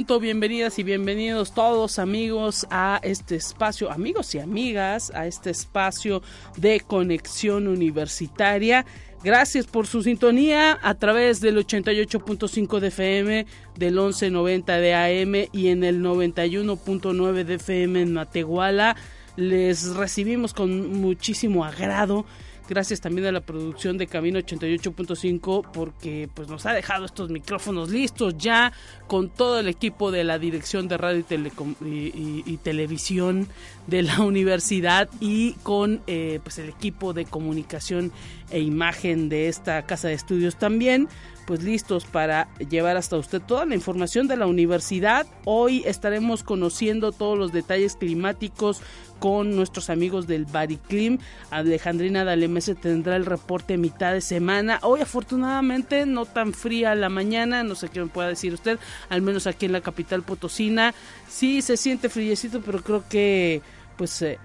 Punto. Bienvenidas y bienvenidos todos amigos a este espacio, amigos y amigas, a este espacio de conexión universitaria. Gracias por su sintonía a través del 88.5 de FM, del 1190 de AM y en el 91.9 de FM en Matehuala. Les recibimos con muchísimo agrado Gracias también a la producción de Camino 88.5 porque pues nos ha dejado estos micrófonos listos ya con todo el equipo de la Dirección de Radio y, Televisión de la universidad y con eh, pues el equipo de comunicación e imagen de esta casa de estudios también pues listos para llevar hasta usted toda la información de la universidad. Hoy estaremos conociendo todos los detalles climáticos con nuestros amigos del Bariclim. Alejandrina Dalemese tendrá el reporte mitad de semana. Hoy afortunadamente no tan fría la mañana, no sé qué me pueda decir usted, al menos aquí en la capital potosina. Sí se siente friecito, pero creo que pues eh,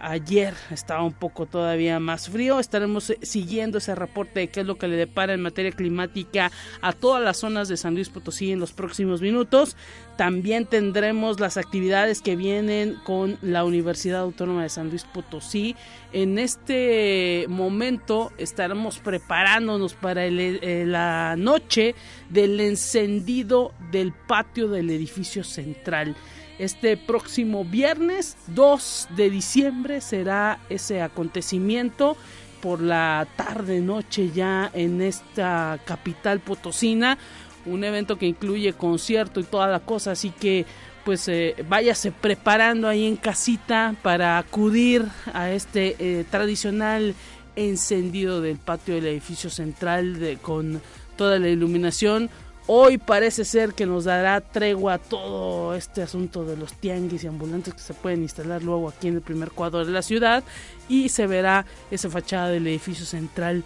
ayer estaba un poco todavía más frío. Estaremos eh, siguiendo ese reporte de qué es lo que le depara en materia climática a todas las zonas de San Luis Potosí en los próximos minutos. También tendremos las actividades que vienen con la Universidad Autónoma de San Luis Potosí. En este momento estaremos preparándonos para eh, la noche del encendido del patio del edificio central. Este próximo viernes 2 de diciembre será ese acontecimiento por la tarde noche ya en esta capital potosina un evento que incluye concierto y toda la cosa así que pues eh, váyase preparando ahí en casita para acudir a este eh, tradicional encendido del patio del edificio central con toda la iluminación Hoy parece ser que nos dará tregua todo este asunto de los tianguis y ambulantes que se pueden instalar luego aquí en el primer cuadro de la ciudad y se verá esa fachada del edificio central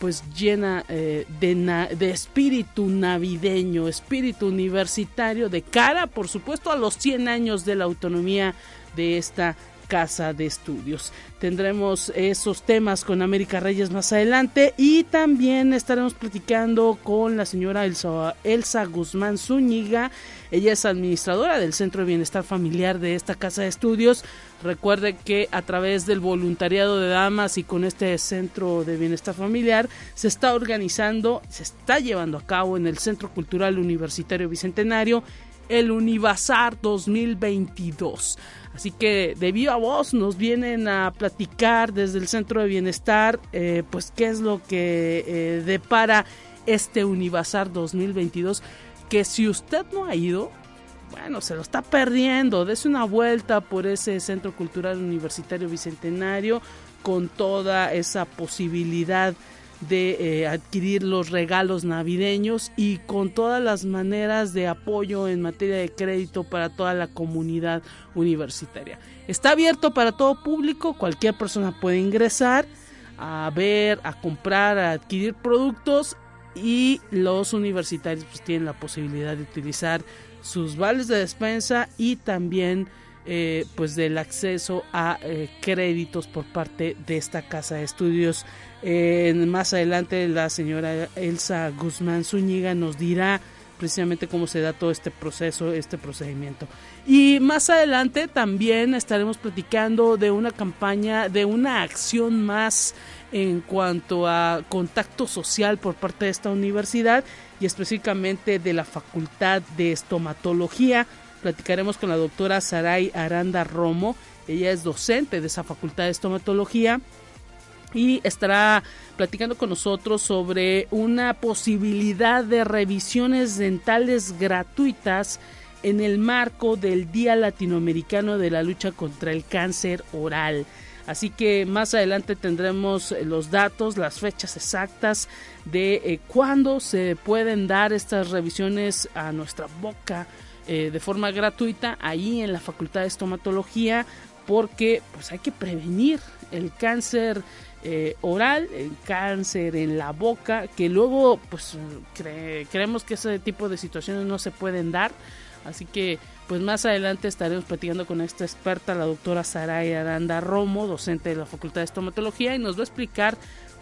pues llena eh, de, de, espíritu navideño, espíritu universitario de cara por supuesto a los 100 años de la autonomía de esta casa de estudios. Tendremos esos temas con América Reyes más adelante y también estaremos platicando con la señora Elsa, Guzmán Zúñiga. Ella es administradora del Centro de Bienestar Familiar de esta casa de estudios. Recuerde que a través del voluntariado de damas y con este Centro de Bienestar Familiar se está organizando, se está llevando a cabo en el Centro Cultural Universitario Bicentenario el Univazar 2022. Así que de viva voz nos vienen a platicar desde el Centro de Bienestar, eh, pues qué es lo que eh, depara este Univazar 2022, que si usted no ha ido, bueno, se lo está perdiendo. Dese una vuelta por ese Centro Cultural Universitario Bicentenario con toda esa posibilidad de eh, adquirir los regalos navideños y con todas las maneras de apoyo en materia de crédito para toda la comunidad universitaria. Está abierto para todo público, cualquier persona puede ingresar a ver, a comprar, a adquirir productos y los universitarios pues, tienen la posibilidad de utilizar sus vales de despensa y también eh, pues del acceso a eh, créditos por parte de esta casa de estudios. más adelante la señora Elsa Guzmán Zúñiga nos dirá precisamente cómo se da todo este proceso, este procedimiento. Y más adelante también estaremos platicando de una campaña, de una acción más en cuanto a contacto social por parte de esta universidad y específicamente de la Facultad de Estomatología platicaremos con la doctora Saray Aranda Romo. Ella es docente de esa facultad de estomatología y estará platicando con nosotros sobre una posibilidad de revisiones dentales gratuitas en el marco del Día Latinoamericano de la Lucha contra el Cáncer Oral. Así que más adelante tendremos los datos, las fechas exactas de eh, cuándo se pueden dar estas revisiones a nuestra boca eh, de forma gratuita ahí en la Facultad de Estomatología porque pues hay que prevenir el cáncer eh, oral, el cáncer en la boca, que luego pues creemos que ese tipo de situaciones no se pueden dar. Así que pues más adelante estaremos platicando con esta experta, la doctora Saray Aranda Romo, docente de la Facultad de Estomatología, y nos va a explicar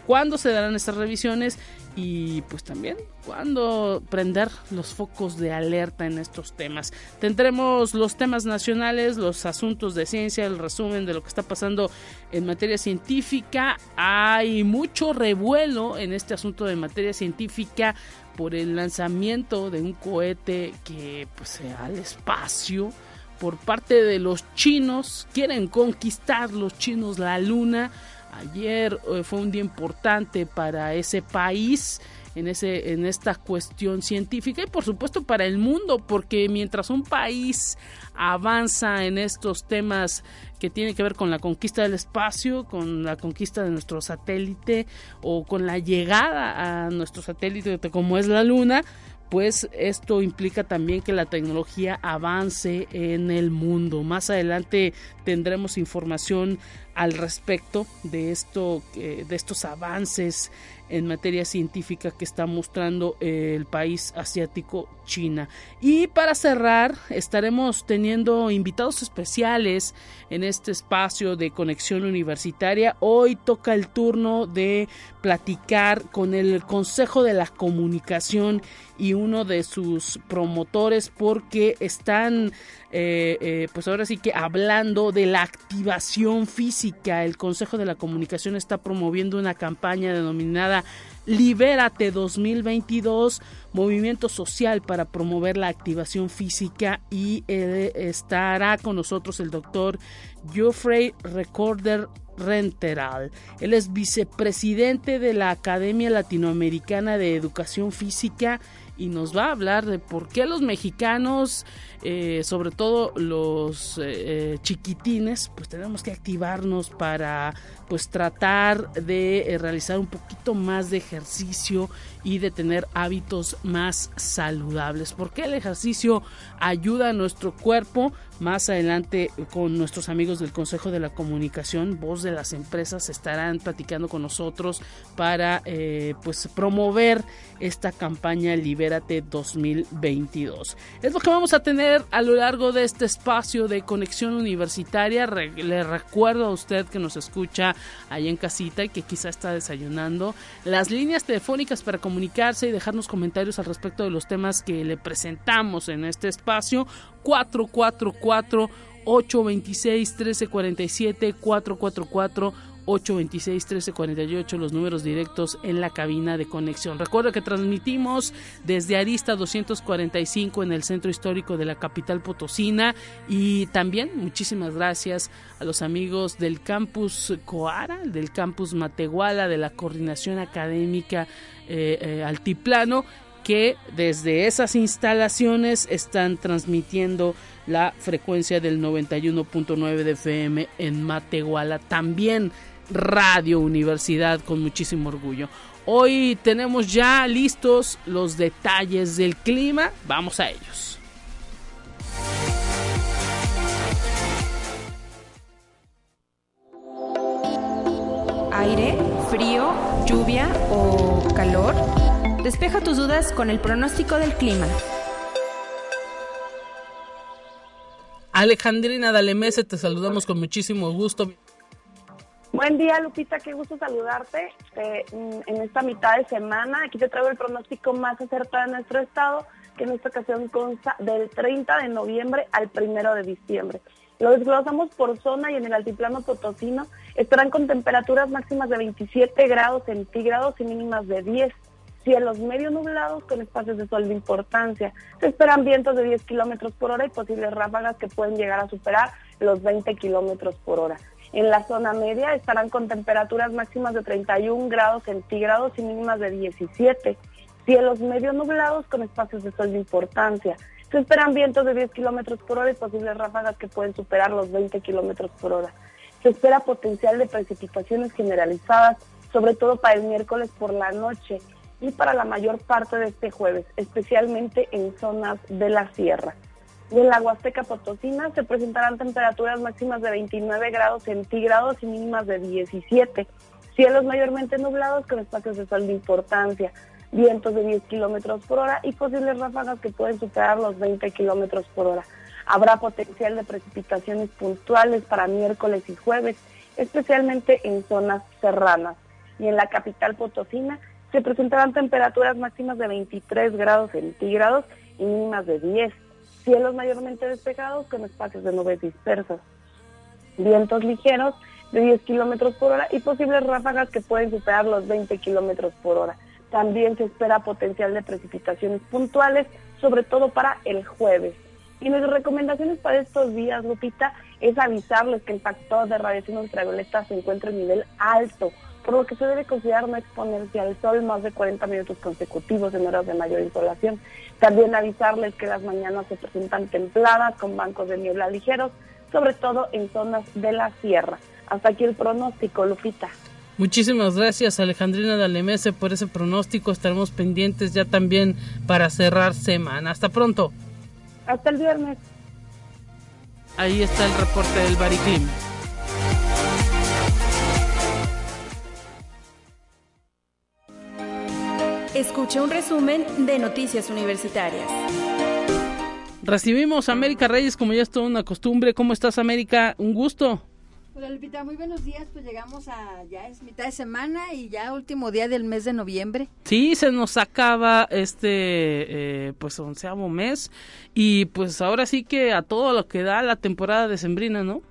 cuándo se darán estas revisiones y pues también cuándo prender los focos de alerta en estos temas. Tendremos los temas nacionales, los asuntos de ciencia, el resumen de lo que está pasando en materia científica. Hay mucho revuelo en este asunto de materia científica por el lanzamiento de un cohete que pues al espacio por parte de los chinos quieren conquistar los chinos la luna Ayer eh, fue un día importante para ese país en, ese, en esta cuestión científica y por supuesto para el mundo, porque mientras un país avanza en estos temas que tienen que ver con la conquista del espacio, con la conquista de nuestro satélite o con la llegada a nuestro satélite como es la Luna, pues esto implica también que la tecnología avance en el mundo. Más adelante tendremos información al respecto de esto, de estos avances en materia científica que está mostrando el país asiático China. Y para cerrar, estaremos teniendo invitados especiales en este espacio de conexión universitaria. Hoy toca el turno de platicar con el Consejo de la Comunicación y uno de sus promotores porque están eh, eh, pues ahora sí que hablando de la activación física, el Consejo de la Comunicación está promoviendo una campaña denominada Libérate 2022, movimiento social para promover la activación física y eh, estará con nosotros el doctor Geoffrey Recorder Renteral. Él es vicepresidente de la Academia Latinoamericana de Educación Física y nos va a hablar de por qué los mexicanos, eh, sobre todo los eh, eh, chiquitines, pues tenemos que activarnos para pues tratar de realizar un poquito más de ejercicio y de tener hábitos más saludables. Porque el ejercicio ayuda a nuestro cuerpo. Más adelante con nuestros amigos del Consejo de la Comunicación, voz de las empresas, estarán platicando con nosotros para pues promover esta campaña Libérate 2022. Es lo que vamos a tener a lo largo de este espacio de conexión universitaria. le recuerdo a usted que nos escucha ahí en casita y que quizá está desayunando. Las líneas telefónicas para comunicarse y dejarnos comentarios al respecto de los temas que le presentamos en este espacio. 444 826 1347 444 826-1348, los números directos en la cabina de conexión. Recuerda que transmitimos desde Arista 245 en el centro histórico de la capital potosina y también muchísimas gracias a los amigos del campus Coara, del campus Matehuala, de la coordinación académica eh, eh, Altiplano que desde esas instalaciones están transmitiendo la frecuencia del 91.9 de FM en Matehuala. También Radio Universidad con muchísimo orgullo. Hoy tenemos ya listos los detalles del clima, vamos a ellos. Aire, frío, lluvia o calor. Despeja tus dudas con el pronóstico del clima. Alejandrina Dalemese, te saludamos con muchísimo gusto. Buen día, Lupita, qué gusto saludarte eh, en esta mitad de semana. Aquí te traigo el pronóstico más acertado de nuestro estado, que en esta ocasión consta del 30 de noviembre al 1 de diciembre. Lo desglosamos por zona y en el altiplano potosino estarán con temperaturas máximas de 27 grados centígrados y mínimas de 10. Cielos medio nublados con espacios de sol de importancia. Se esperan vientos de 10 kilómetros por hora y posibles ráfagas que pueden llegar a superar los 20 kilómetros por hora. En la zona media estarán con temperaturas máximas de 31 grados centígrados y mínimas de 17. Cielos medio nublados con espacios de sol de importancia. Se esperan vientos de 10 kilómetros por hora y posibles ráfagas que pueden superar los 20 kilómetros por hora. Se espera potencial de precipitaciones generalizadas, sobre todo para el miércoles por la noche y para la mayor parte de este jueves, especialmente en zonas de la sierra. En la Huasteca Potosina se presentarán temperaturas máximas de 29 grados centígrados y mínimas de 17. Cielos mayormente nublados con espacios de sol de importancia, vientos de 10 kilómetros por hora y posibles ráfagas que pueden superar los 20 kilómetros por hora. Habrá potencial de precipitaciones puntuales para miércoles y jueves, especialmente en zonas serranas. Y en la capital potosina se presentarán temperaturas máximas de 23 grados centígrados y mínimas de 10 cielos mayormente despejados con espacios de nubes dispersas, vientos ligeros de 10 kilómetros por hora y posibles ráfagas que pueden superar los 20 kilómetros por hora. También se espera potencial de precipitaciones puntuales, sobre todo para el jueves. Y mis recomendaciones para estos días, Lupita, es avisarles que el factor de radiación ultravioleta se encuentra en nivel alto, por lo que se debe considerar no exponerse al sol más de 40 minutos consecutivos en horas de mayor insolación. También avisarles que las mañanas se presentan templadas con bancos de niebla ligeros, sobre todo en zonas de la sierra. Hasta aquí el pronóstico, Lupita. Muchísimas gracias Alejandrina Dalemese por ese pronóstico. Estaremos pendientes ya también para cerrar semana. Hasta pronto. Hasta el viernes. Ahí está el reporte del Bariclim. Escucha un resumen de Noticias Universitarias. Recibimos a América Reyes como ya es toda una costumbre. ¿Cómo estás América? Un gusto. Hola Lupita, muy buenos días. Pues llegamos a, ya es mitad de semana y ya último día del mes de noviembre. Sí, se nos acaba este, eh, pues onceavo mes y pues ahora sí que a todo lo que da la temporada decembrina, ¿no?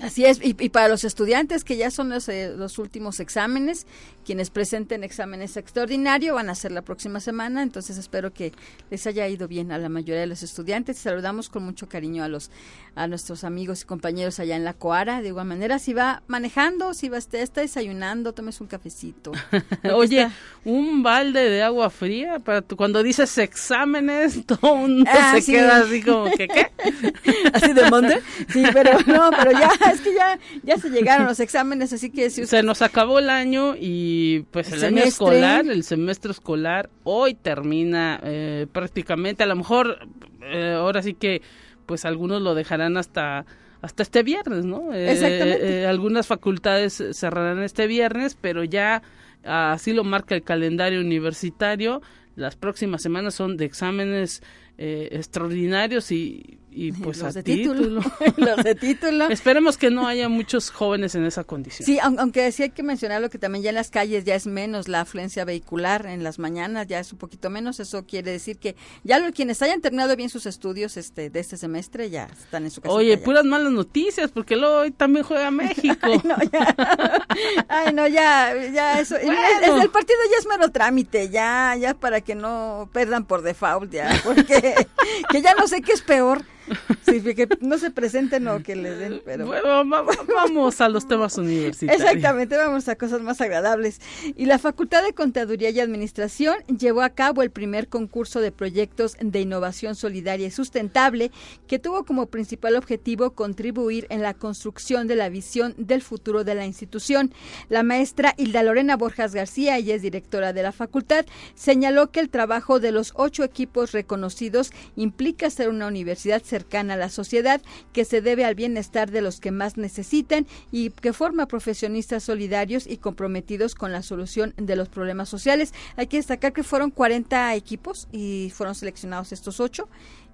Así es, y, para los estudiantes que ya son los, eh, los, últimos exámenes, quienes presenten exámenes extraordinarios van a ser la próxima semana, entonces espero que les haya ido bien a la mayoría de los estudiantes. Saludamos con mucho cariño a los a nuestros amigos y compañeros allá en la Coara. De igual manera, si va manejando, si va está, está desayunando, tomes un cafecito. Oye, un balde de agua fría para tu, cuando dices exámenes, todo mundo ah, se queda así como que ¿qué? así de monte. Sí, pero no, pero ya es que ya ya se llegaron los exámenes, así que si se nos acabó el año y pues el, año escolar, el semestre escolar, hoy termina eh, prácticamente, a lo mejor eh, ahora sí que pues algunos lo dejarán hasta hasta este viernes, ¿no? Eh, algunas facultades cerrarán este viernes, pero ya así lo marca el calendario universitario. Las próximas semanas son de exámenes extraordinarios y y pues los de título. los de título. Esperemos que no haya muchos jóvenes en esa condición. Sí, aunque sí hay que mencionarlo que también ya en las calles ya es menos la afluencia vehicular, en las mañanas ya es un poquito menos, eso quiere decir que ya los, quienes hayan terminado bien sus estudios este de este semestre ya están en su casa. Oye, puras malas noticias, porque luego hoy también juega México. Ay, no, ya, Ay, no, ya, ya eso. El, partido ya es mero trámite, ya, ya para que no perdan por default, ya, porque que ya no sé qué es peor Sí, que no se presenten o que les den, pero... Bueno, vamos a los temas universitarios. Exactamente, vamos a cosas más agradables. Y la Facultad de Contaduría y Administración llevó a cabo el primer concurso de proyectos de innovación solidaria y sustentable que tuvo como principal objetivo contribuir en la construcción de la visión del futuro de la institución. La maestra Hilda Lorena Borjas García, ella es directora de la facultad, señaló que el trabajo de los ocho equipos reconocidos implica ser una universidad cercana a la sociedad, que se debe al bienestar de los que más necesiten y que forma profesionistas solidarios y comprometidos con la solución de los problemas sociales. Hay que destacar que fueron 40 equipos y fueron seleccionados estos ocho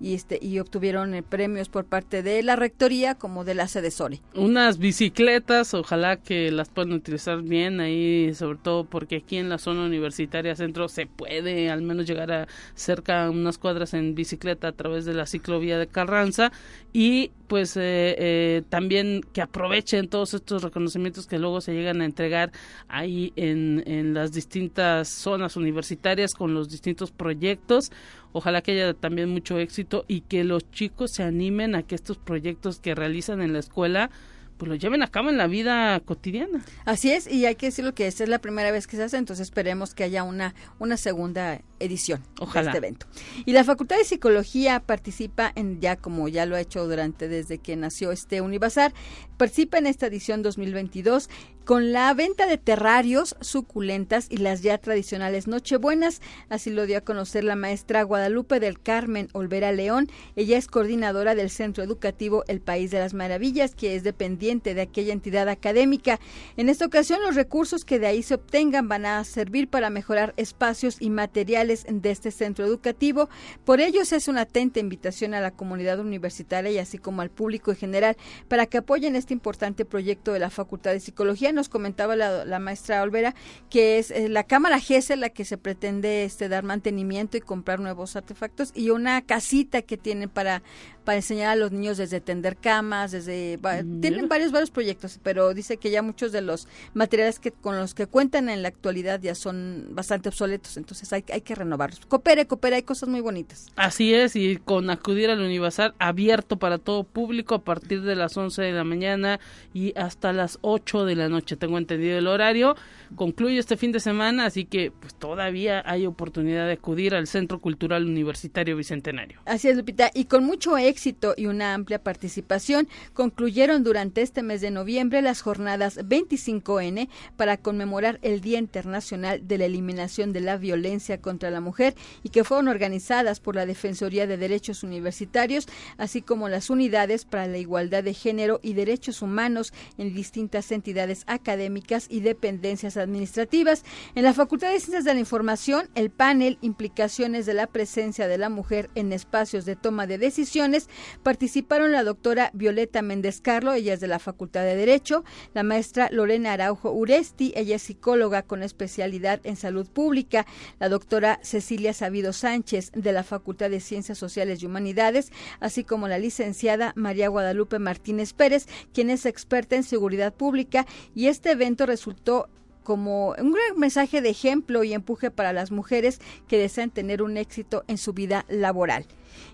y este y obtuvieron eh, premios por parte de la rectoría como de la sede Sole. Unas bicicletas, ojalá que las puedan utilizar bien ahí, sobre todo porque aquí en la zona universitaria centro se puede al menos llegar a cerca unas cuadras en bicicleta a través de la ciclovía de Carranza y pues eh, eh, también que aprovechen todos estos reconocimientos que luego se llegan a entregar ahí en, en las distintas zonas universitarias con los distintos proyectos Ojalá que haya también mucho éxito y que los chicos se animen a que estos proyectos que realizan en la escuela pues lo lleven a cabo en la vida cotidiana. Así es, y hay que decirlo que esta es la primera vez que se hace, entonces esperemos que haya una, una segunda edición Ojalá. de este evento. Y la Facultad de Psicología participa en, ya como ya lo ha hecho durante desde que nació este Univazar, participa en esta edición 2022 con la venta de terrarios, suculentas y las ya tradicionales Nochebuenas. Así lo dio a conocer la maestra Guadalupe del Carmen Olvera León. Ella es coordinadora del Centro Educativo El País de las Maravillas, que es dependiente de aquella entidad académica. En esta ocasión, los recursos que de ahí se obtengan van a servir para mejorar espacios y materiales de este centro educativo. Por ello, se hace una atenta invitación a la comunidad universitaria y así como al público en general para que apoyen este importante proyecto de la Facultad de Psicología nos comentaba la, maestra Olvera que es eh, la cámara GESE la que se pretende este dar mantenimiento y comprar nuevos artefactos y una casita que tienen para para enseñar a los niños desde tender camas, desde tienen varios varios proyectos, pero dice que ya muchos de los materiales que con los que cuentan en la actualidad ya son bastante obsoletos, entonces hay, hay que renovarlos. Coopere, coopere, hay cosas muy bonitas. Así es, y con acudir al Univazar abierto para todo público a partir de las 11 de la mañana y hasta las 8 de la noche, tengo entendido el horario. Concluye este fin de semana, así que pues todavía hay oportunidad de acudir al Centro Cultural Universitario Bicentenario. Así es, Lupita, y con mucho éxito y una amplia participación, concluyeron durante este mes de noviembre las jornadas 25N para conmemorar el Día Internacional de la Eliminación de la Violencia contra la Mujer y que fueron organizadas por la Defensoría de Derechos Universitarios, así como las unidades para la igualdad de género y derechos humanos en distintas entidades académicas y dependencias administrativas. En la Facultad de Ciencias de la Información, el panel Implicaciones de la presencia de la mujer en espacios de toma de decisiones participaron la doctora Violeta Méndez Carlo, ella es de la Facultad de Derecho, la maestra Lorena Araujo Uresti, ella es psicóloga con especialidad en salud pública, la doctora Cecilia Sabido Sánchez de la Facultad de Ciencias Sociales y Humanidades, así como la licenciada María Guadalupe Martínez Pérez, quien es experta en seguridad pública y este evento resultó como un gran mensaje de ejemplo y empuje para las mujeres que desean tener un éxito en su vida laboral.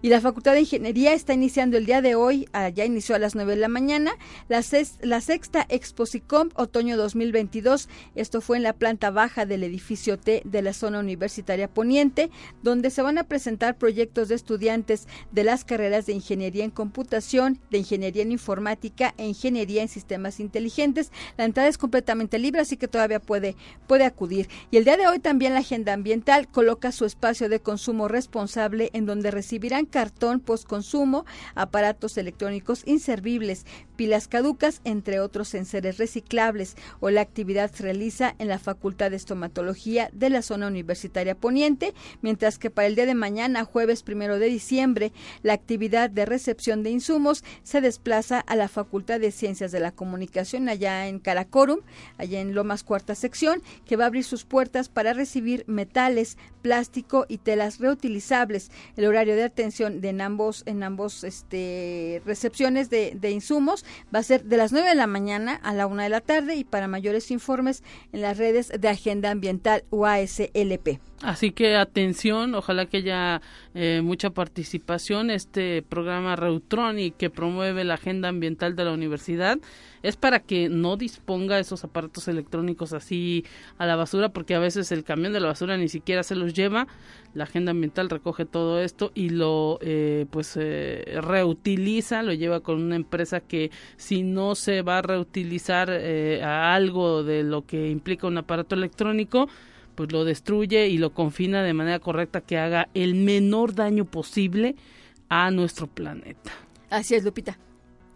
Y la Facultad de Ingeniería está iniciando el día de hoy, ah, ya inició a las 9 de la mañana, la, la sexta Exposicom Otoño 2022. Esto fue en la planta baja del edificio T de la zona universitaria poniente, donde se van a presentar proyectos de estudiantes de las carreras de Ingeniería en Computación, de Ingeniería en Informática e Ingeniería en Sistemas Inteligentes. La entrada es completamente libre, así que todavía puede, puede acudir. Y el día de hoy también la Agenda Ambiental coloca su espacio de consumo responsable en donde recibirán cartón postconsumo, aparatos electrónicos inservibles, pilas caducas, entre otros enseres reciclables, o la actividad se realiza en la Facultad de Estomatología de la zona universitaria poniente, mientras que para el día de mañana, jueves primero de diciembre, la actividad de recepción de insumos se desplaza a la Facultad de Ciencias de la Comunicación allá en Caracorum, allá en Lomas Cuarta Sección, que va a abrir sus puertas para recibir metales, plástico y telas reutilizables. El horario de atención de en ambos, en ambos este, recepciones de, de, insumos va a ser de las 9 de la mañana a la 1 de la tarde y para mayores informes en las redes de Agenda Ambiental UASLP. Así que atención, ojalá que haya eh, mucha participación. Este programa Reutronic que promueve la agenda ambiental de la universidad es para que no disponga esos aparatos electrónicos así a la basura, porque a veces el camión de la basura ni siquiera se los lleva. La agenda ambiental recoge todo esto y lo eh, pues eh, reutiliza, lo lleva con una empresa que si no se va a reutilizar eh, a algo de lo que implica un aparato electrónico, pues lo destruye y lo confina de manera correcta que haga el menor daño posible a nuestro planeta. Así es, Lupita.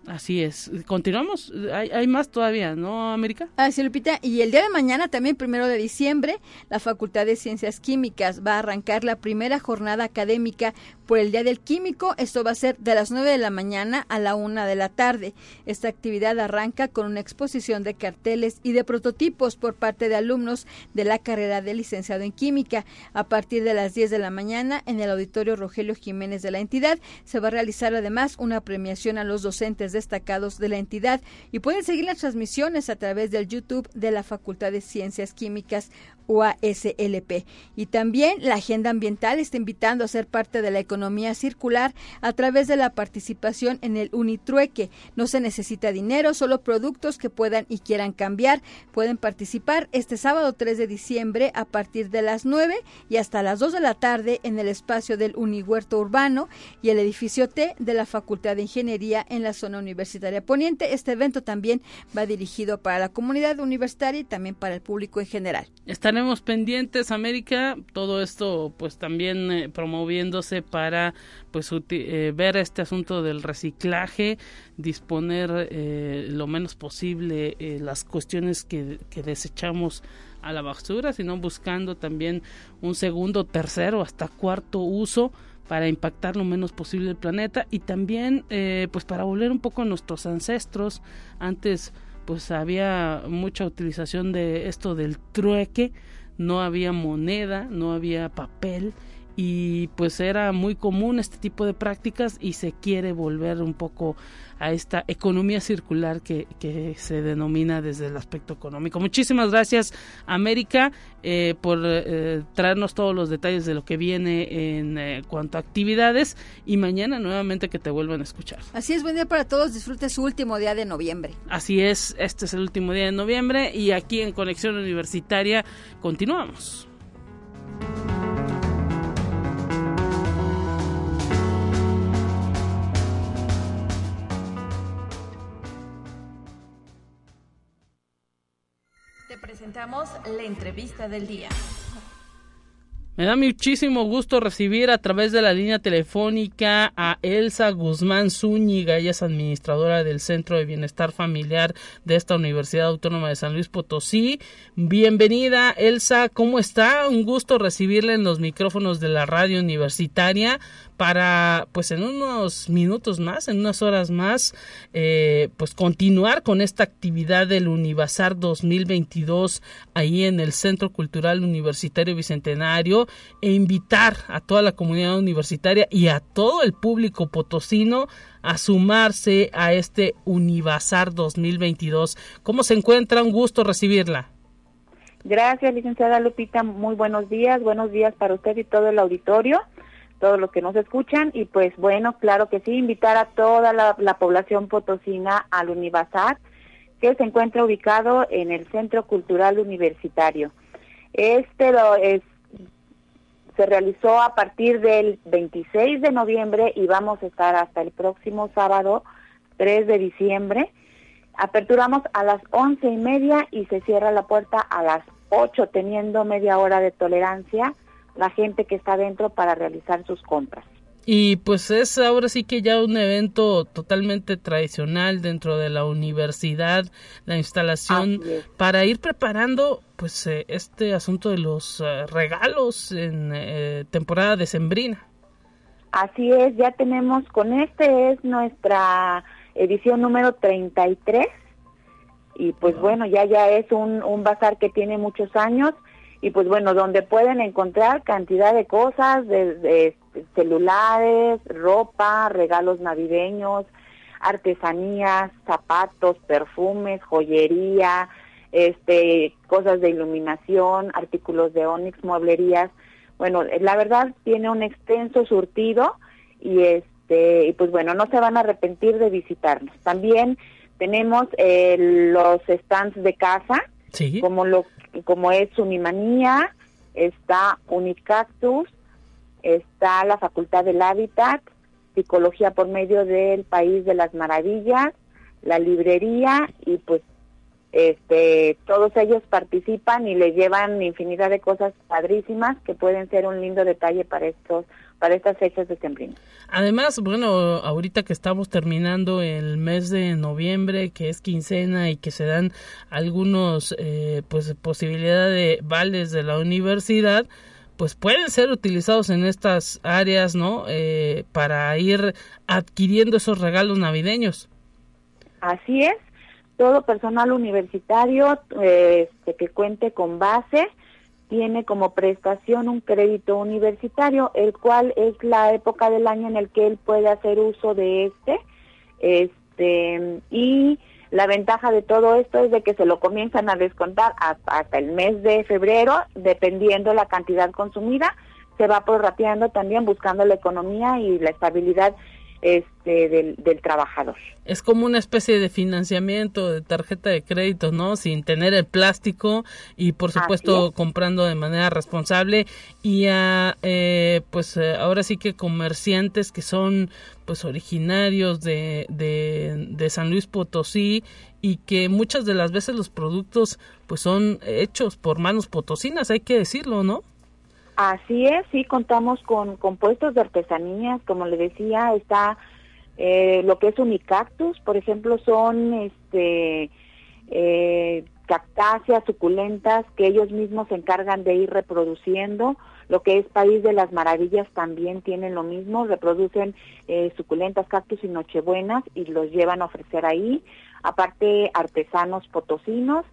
Así es. Continuamos. Hay, hay, más todavía, ¿no, América? Así, Lupita. Y el día de mañana, también primero de diciembre, la Facultad de Ciencias Químicas va a arrancar la primera jornada académica por el Día del Químico. Esto va a ser de las 9 de la mañana a la 1 de la tarde. Esta actividad arranca con una exposición de carteles y de prototipos por parte de alumnos de la carrera de licenciado en Química. A partir de las 10 de la mañana, en el auditorio Rogelio Jiménez de la entidad, se va a realizar además una premiación a los docentes destacados de la entidad. Y pueden seguir las transmisiones a través del YouTube de la Facultad de Ciencias Químicas UASLP. Y también la Agenda Ambiental está invitando a ser parte de la economía circular a través de la participación en el Unitrueque. No se necesita dinero, solo productos que puedan y quieran cambiar. Pueden participar este sábado 3 de diciembre a partir de las 9 y hasta las 2 de la tarde en el espacio del Unihuerto Urbano y el edificio T de la Facultad de Ingeniería en la zona universitaria poniente. Este evento también va dirigido para la comunidad universitaria y también para el público en general estaremos pendientes América todo esto pues también eh, promoviéndose para pues eh, ver este asunto del reciclaje disponer eh, lo menos posible las cuestiones que, que desechamos a la basura sino buscando también un segundo tercero hasta cuarto uso para impactar lo menos posible el planeta y también pues para volver un poco a nuestros ancestros. Antes pues había mucha utilización de esto del trueque, no había moneda, no había papel y pues era muy común este tipo de prácticas y se quiere volver un poco a esta economía circular que, que se denomina desde el aspecto económico. Muchísimas gracias América eh, por eh, traernos todos los detalles de lo que viene en eh, cuanto a actividades y mañana nuevamente que te vuelvan a escuchar. Así es, buen día para todos, disfrute su último día de noviembre. Así es, este es el último día de noviembre y aquí en Conexión Universitaria continuamos. Presentamos la entrevista del día. Me da muchísimo gusto recibir a través de la línea telefónica a Elsa Guzmán Zúñiga. Ella es administradora del Centro de Bienestar Familiar de esta Universidad Autónoma de San Luis Potosí. Bienvenida, Elsa. ¿Cómo está? Un gusto recibirla en los micrófonos de la radio universitaria para, pues en unos minutos más, en unas horas más, eh, pues continuar con esta actividad del Univazar 2022 ahí en el Centro Cultural Universitario Bicentenario e invitar a toda la comunidad universitaria y a todo el público potosino a sumarse a este Univazar 2022. ¿Cómo se encuentra? Un gusto recibirla. Gracias, licenciada Lupita. Muy buenos días. Buenos días para usted y todo el auditorio todos los que nos escuchan y pues bueno, claro que sí, invitar a toda la, población potosina al Univazar que se encuentra ubicado en el Centro Cultural Universitario. Este lo es, se realizó a partir del 26 de noviembre y vamos a estar hasta el próximo sábado 3 de diciembre. Aperturamos a las once y media y se cierra la puerta a las 8 teniendo media hora de tolerancia la gente que está dentro para realizar sus compras. Y pues es ahora sí que ya un evento totalmente tradicional dentro de la universidad, la instalación para ir preparando pues eh, este asunto de los eh, regalos en eh, temporada decembrina. Así es, ya tenemos con este es nuestra edición número 33 y pues bueno, ya ya es un, un bazar que tiene muchos años y pues bueno, donde pueden encontrar cantidad de cosas, de, celulares, ropa, regalos navideños, artesanías, zapatos, perfumes, joyería, este, cosas de iluminación, artículos de onix, mueblerías. Bueno, la verdad tiene un extenso surtido y este, y pues bueno, no se van a arrepentir de visitarnos. También tenemos eh, los stands de casa, como lo como es Unimanía, está Unicactus, está la Facultad del Hábitat, Psicología por medio del País de las Maravillas, la librería y pues este todos ellos participan y le llevan infinidad de cosas padrísimas que pueden ser un lindo detalle para estos para estas fechas de sembrino. Además, bueno, ahorita que estamos terminando el mes de noviembre, que es quincena y que se dan algunos eh, pues posibilidad de vales de la universidad, pues pueden ser utilizados en estas áreas, ¿no? Eh, para ir adquiriendo esos regalos navideños. Así es, todo personal universitario eh, este, que cuente con base tiene como prestación un crédito universitario, el cual es la época del año en el que él puede hacer uso de este, este y La ventaja de todo esto es de que se lo comienzan a descontar hasta el mes de febrero, dependiendo la cantidad consumida, se va prorrateando también buscando la economía y la estabilidad este, del, trabajador. Es como una especie de financiamiento de tarjeta de crédito, ¿no? Sin tener el plástico y por supuesto comprando de manera responsable y a, eh, pues eh, ahora sí que comerciantes que son pues originarios de, de, de San Luis Potosí y que muchas de las veces los productos pues son hechos por manos potosinas, hay que decirlo, ¿no? Así es, sí, contamos con, compuestos de artesanías, como le decía, está eh, lo que es unicactus, por ejemplo, son este eh, cactáceas suculentas que ellos mismos se encargan de ir reproduciendo. Lo que es País de las Maravillas también tienen lo mismo, reproducen eh, suculentas, cactus y nochebuenas y los llevan a ofrecer ahí. Aparte, artesanos potosinos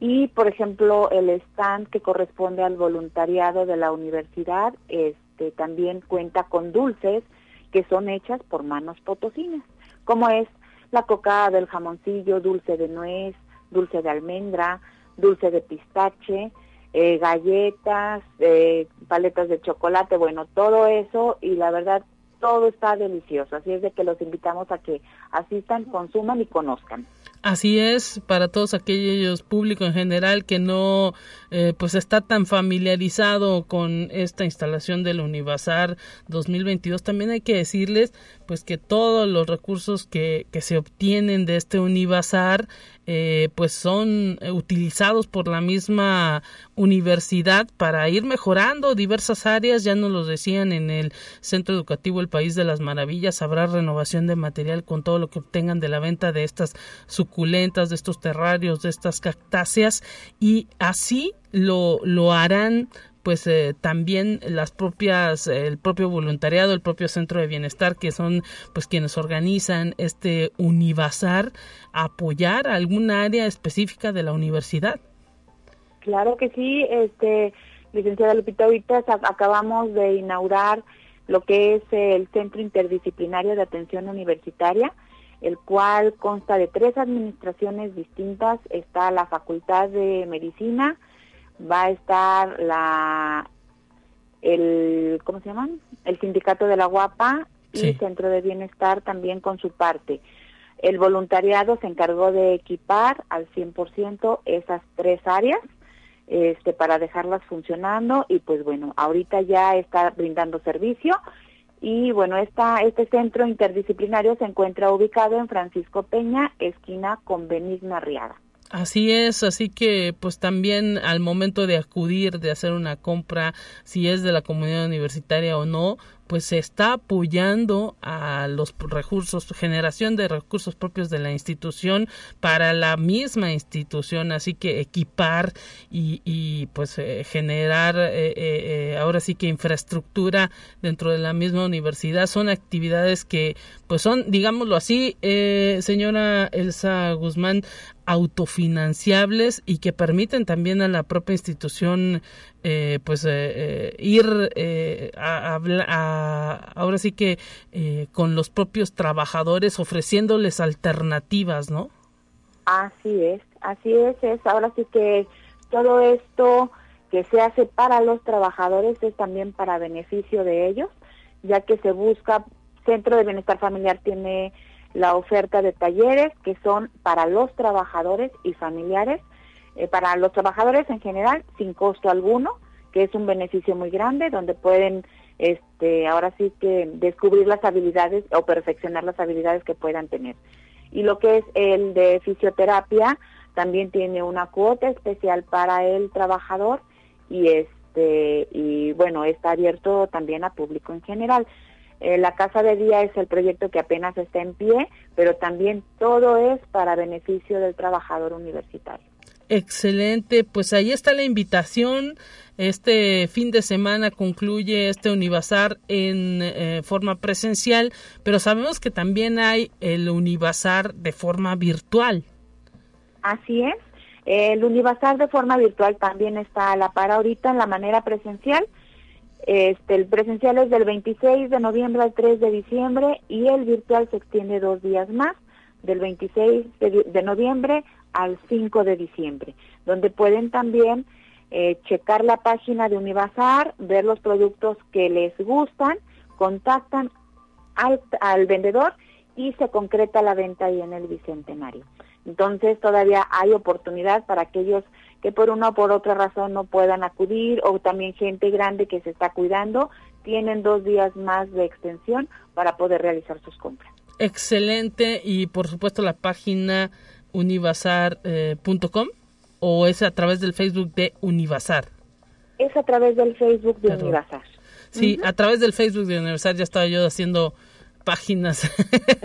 y por ejemplo el stand que corresponde al voluntariado de la universidad este también cuenta con dulces que son hechas por manos potosinas como es la cocada del jamoncillo dulce de nuez dulce de almendra dulce de pistache eh, galletas eh, paletas de chocolate bueno todo eso y la verdad todo está delicioso. Así es de que los invitamos a que asistan consuman y conozcan Así es, para todos aquellos público en general que no eh, pues está tan familiarizado con esta instalación del Univazar 2022, también hay que decirles pues que todos los recursos que, que se obtienen de este Univazar eh, pues son eh, utilizados por la misma universidad para ir mejorando diversas áreas, ya nos lo decían en el Centro Educativo El País de las Maravillas, habrá renovación de material con todo lo que obtengan de la venta de estas suculentas, de estos terrarios, de estas cactáceas. Y así lo, lo harán pues eh, también las propias el propio voluntariado el propio centro de bienestar que son pues quienes organizan este univazar apoyar alguna área específica de la universidad. Claro que sí este licenciada Lupita ahorita acabamos de inaugurar lo que es el centro interdisciplinario de atención universitaria el cual consta de tres administraciones distintas. Está la facultad de medicina va a estar la el ¿cómo se llaman? el sindicato de la Guapa y Centro de Bienestar también con su parte. El voluntariado se encargó de equipar al 100% esas tres áreas este para dejarlas funcionando y pues bueno, ahorita ya está brindando servicio y bueno, esta, este centro interdisciplinario se encuentra ubicado en Francisco Peña, esquina con Benigna Riada. Así es, así que pues también al momento de acudir, de hacer una compra, si es de la comunidad universitaria o no, pues se está apoyando a los recursos, generación de recursos propios de la institución para la misma institución, así que equipar y, y pues eh, generar eh, eh, ahora sí que infraestructura dentro de la misma universidad son actividades que pues son, digámoslo así, señora Elsa Guzmán, autofinanciables y que permiten también a la propia institución eh, pues eh, eh, ir a, a, ahora sí que con los propios trabajadores ofreciéndoles alternativas, ¿no? Así es, así es, es ahora sí que todo esto que se hace para los trabajadores es también para beneficio de ellos, ya que se busca Centro de Bienestar Familiar tiene la oferta de talleres que son para los trabajadores y familiares, eh, para los trabajadores en general sin costo alguno, que es un beneficio muy grande, donde pueden este, ahora sí que descubrir las habilidades o perfeccionar las habilidades que puedan tener. Y lo que es el de fisioterapia, también tiene una cuota especial para el trabajador y este y bueno está abierto también a público en general eh, la Casa de Día es el proyecto que apenas está en pie, pero también todo es para beneficio del trabajador universitario. Excelente, pues ahí está la invitación. Este fin de semana concluye este Univazar en eh, forma presencial, pero sabemos que también hay el Univazar de forma virtual. Así es, el Univazar de forma virtual también está a la par ahorita en la manera presencial este, el presencial es del 26 de noviembre al 3 de diciembre y el virtual se extiende dos días más, del 26 de, noviembre al 5 de diciembre, donde pueden también eh, checar la página de Univazar, ver los productos que les gustan, contactan al, al vendedor y se concreta la venta ahí en el Bicentenario. Entonces todavía hay oportunidad para aquellos que por una o por otra razón no puedan acudir o también gente grande que se está cuidando, tienen dos días más de extensión para poder realizar sus compras. Excelente y por supuesto la página univazar.com o es a través del Facebook de Univazar. Es a través del Facebook de Univazar. Sí, a través del Facebook de Univazar ya estaba yo haciendo páginas.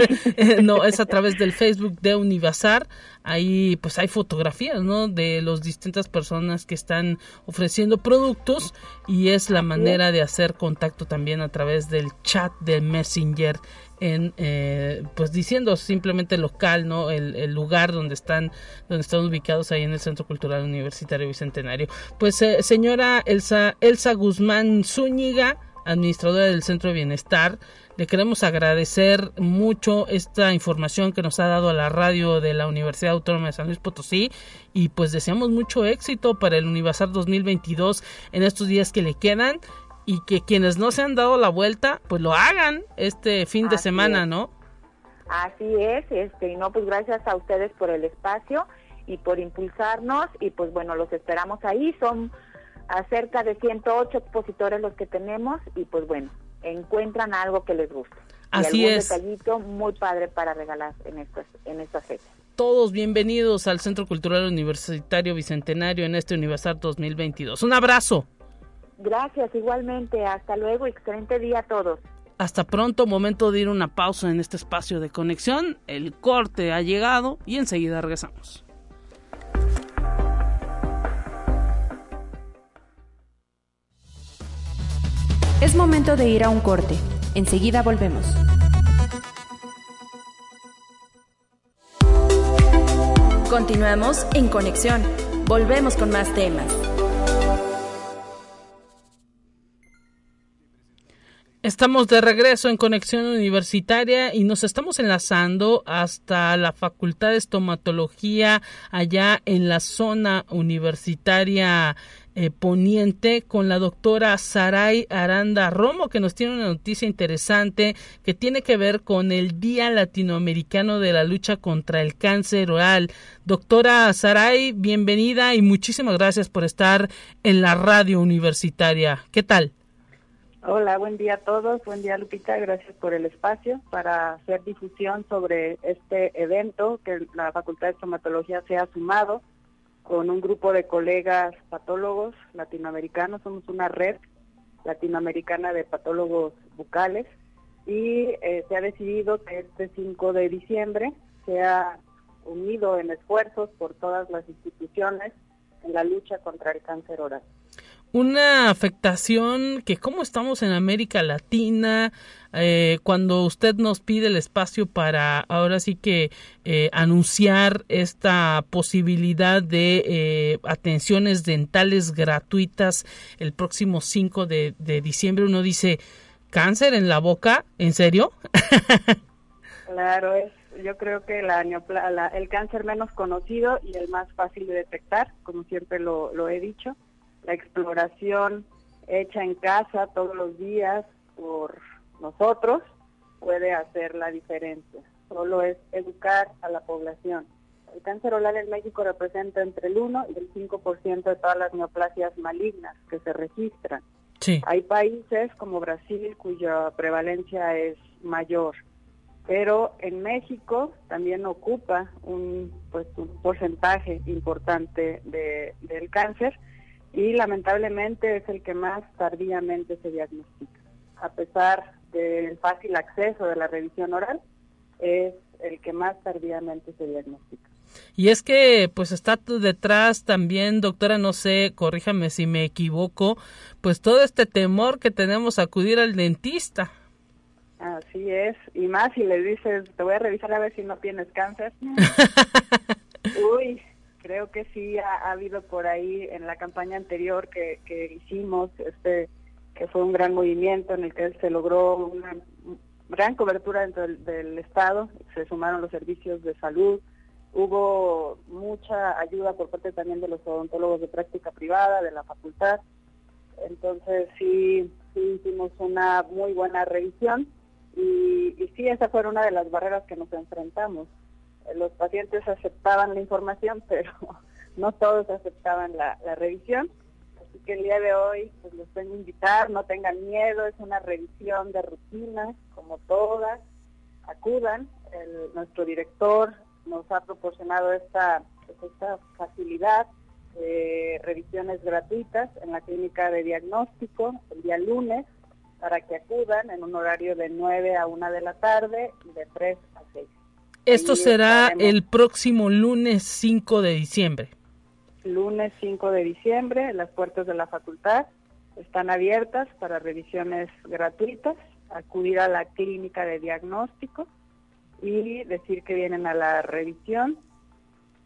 no, es a través del Facebook de Univazar. Ahí pues hay fotografías, ¿no? De las distintas personas que están ofreciendo productos y es la manera de hacer contacto también a través del chat de Messenger en eh, pues diciendo simplemente local no el, lugar donde están donde están ubicados ahí en el Centro Cultural Universitario Bicentenario pues eh, señora Elsa Elsa Guzmán Zúñiga administradora del Centro de Bienestar le queremos agradecer mucho esta información que nos ha dado a la radio de la Universidad Autónoma de San Luis Potosí y pues deseamos mucho éxito para el Univasar 2022 en estos días que le quedan y que quienes no se han dado la vuelta pues lo hagan este fin de semana, ¿no? Así es, este, y no, pues gracias a ustedes por el espacio y por impulsarnos y pues bueno, los esperamos ahí, son cerca de 108 expositores los que tenemos y pues bueno, encuentran algo que les guste. Así y algún es. detallito muy padre para regalar en estas, en estas fechas. Todos bienvenidos al Centro Cultural Universitario Bicentenario en este Universal 2022. Un abrazo. Gracias, igualmente. Hasta luego. Excelente día a todos. Hasta pronto, momento de ir una pausa en este espacio de conexión. El corte ha llegado y enseguida regresamos. Es momento de ir a un corte. Enseguida volvemos. Continuamos en conexión. Volvemos con más temas. Estamos de regreso en Conexión Universitaria y nos estamos enlazando hasta la Facultad de Estomatología allá en la zona universitaria eh, poniente con la doctora Saray Aranda Romo que nos tiene una noticia interesante que tiene que ver con el Día Latinoamericano de la Lucha contra el Cáncer Oral. Doctora Saray, bienvenida y muchísimas gracias por estar en la radio universitaria. ¿Qué tal? Hola, buen día a todos. Buen día, Lupita. Gracias por el espacio para hacer difusión sobre este evento que la Facultad de Estomatología se ha sumado con un grupo de colegas patólogos latinoamericanos. Somos una red latinoamericana de patólogos bucales y eh, se ha decidido que este 5 de diciembre sea unido en esfuerzos por todas las instituciones en la lucha contra el cáncer oral una afectación que como estamos en América Latina, eh, cuando usted nos pide el espacio para ahora sí que eh, anunciar esta posibilidad de eh, atenciones dentales gratuitas el próximo 5 de, diciembre, uno dice, ¿cáncer en la boca? ¿En serio? claro, es yo creo que la, el cáncer menos conocido y el más fácil de detectar, como siempre lo, lo he dicho la exploración hecha en casa todos los días por nosotros puede hacer la diferencia. Solo es educar a la población. El cáncer oral en México representa entre el 1 y el 5% de todas las neoplasias malignas que se registran. Sí. Hay países como Brasil cuya prevalencia es mayor, pero en México también ocupa un, pues, un porcentaje importante de, del cáncer y lamentablemente es el que más tardíamente se diagnostica. A pesar del fácil acceso de la revisión oral, es el que más tardíamente se diagnostica. Y es que pues está detrás también, doctora, no sé, corríjame si me equivoco, pues todo este temor que tenemos a acudir al dentista. Así es, y más si le dices, te voy a revisar a ver si no tienes cáncer. Uy, creo que sí ha, habido por ahí en la campaña anterior que, que hicimos, este que fue un gran movimiento en el que se logró una gran cobertura dentro del, Estado, se sumaron los servicios de salud, hubo mucha ayuda por parte también de los odontólogos de práctica privada, de la facultad, entonces sí, sí hicimos una muy buena revisión y, sí, esa fue una de las barreras que nos enfrentamos. Los pacientes aceptaban la información, pero no todos aceptaban la revisión que el día de hoy pues los tengo a invitar, no tengan miedo, es una revisión de rutina, como todas, acudan, nuestro director nos ha proporcionado esta, pues, esta facilidad de revisiones gratuitas en la clínica de diagnóstico el día lunes para que acudan en un horario de 9 a 1 de la tarde y de 3 a 6. Esto será el próximo lunes 5 de diciembre lunes 5 de diciembre, las puertas de la facultad están abiertas para revisiones gratuitas, acudir a la clínica de diagnóstico y decir que vienen a la revisión.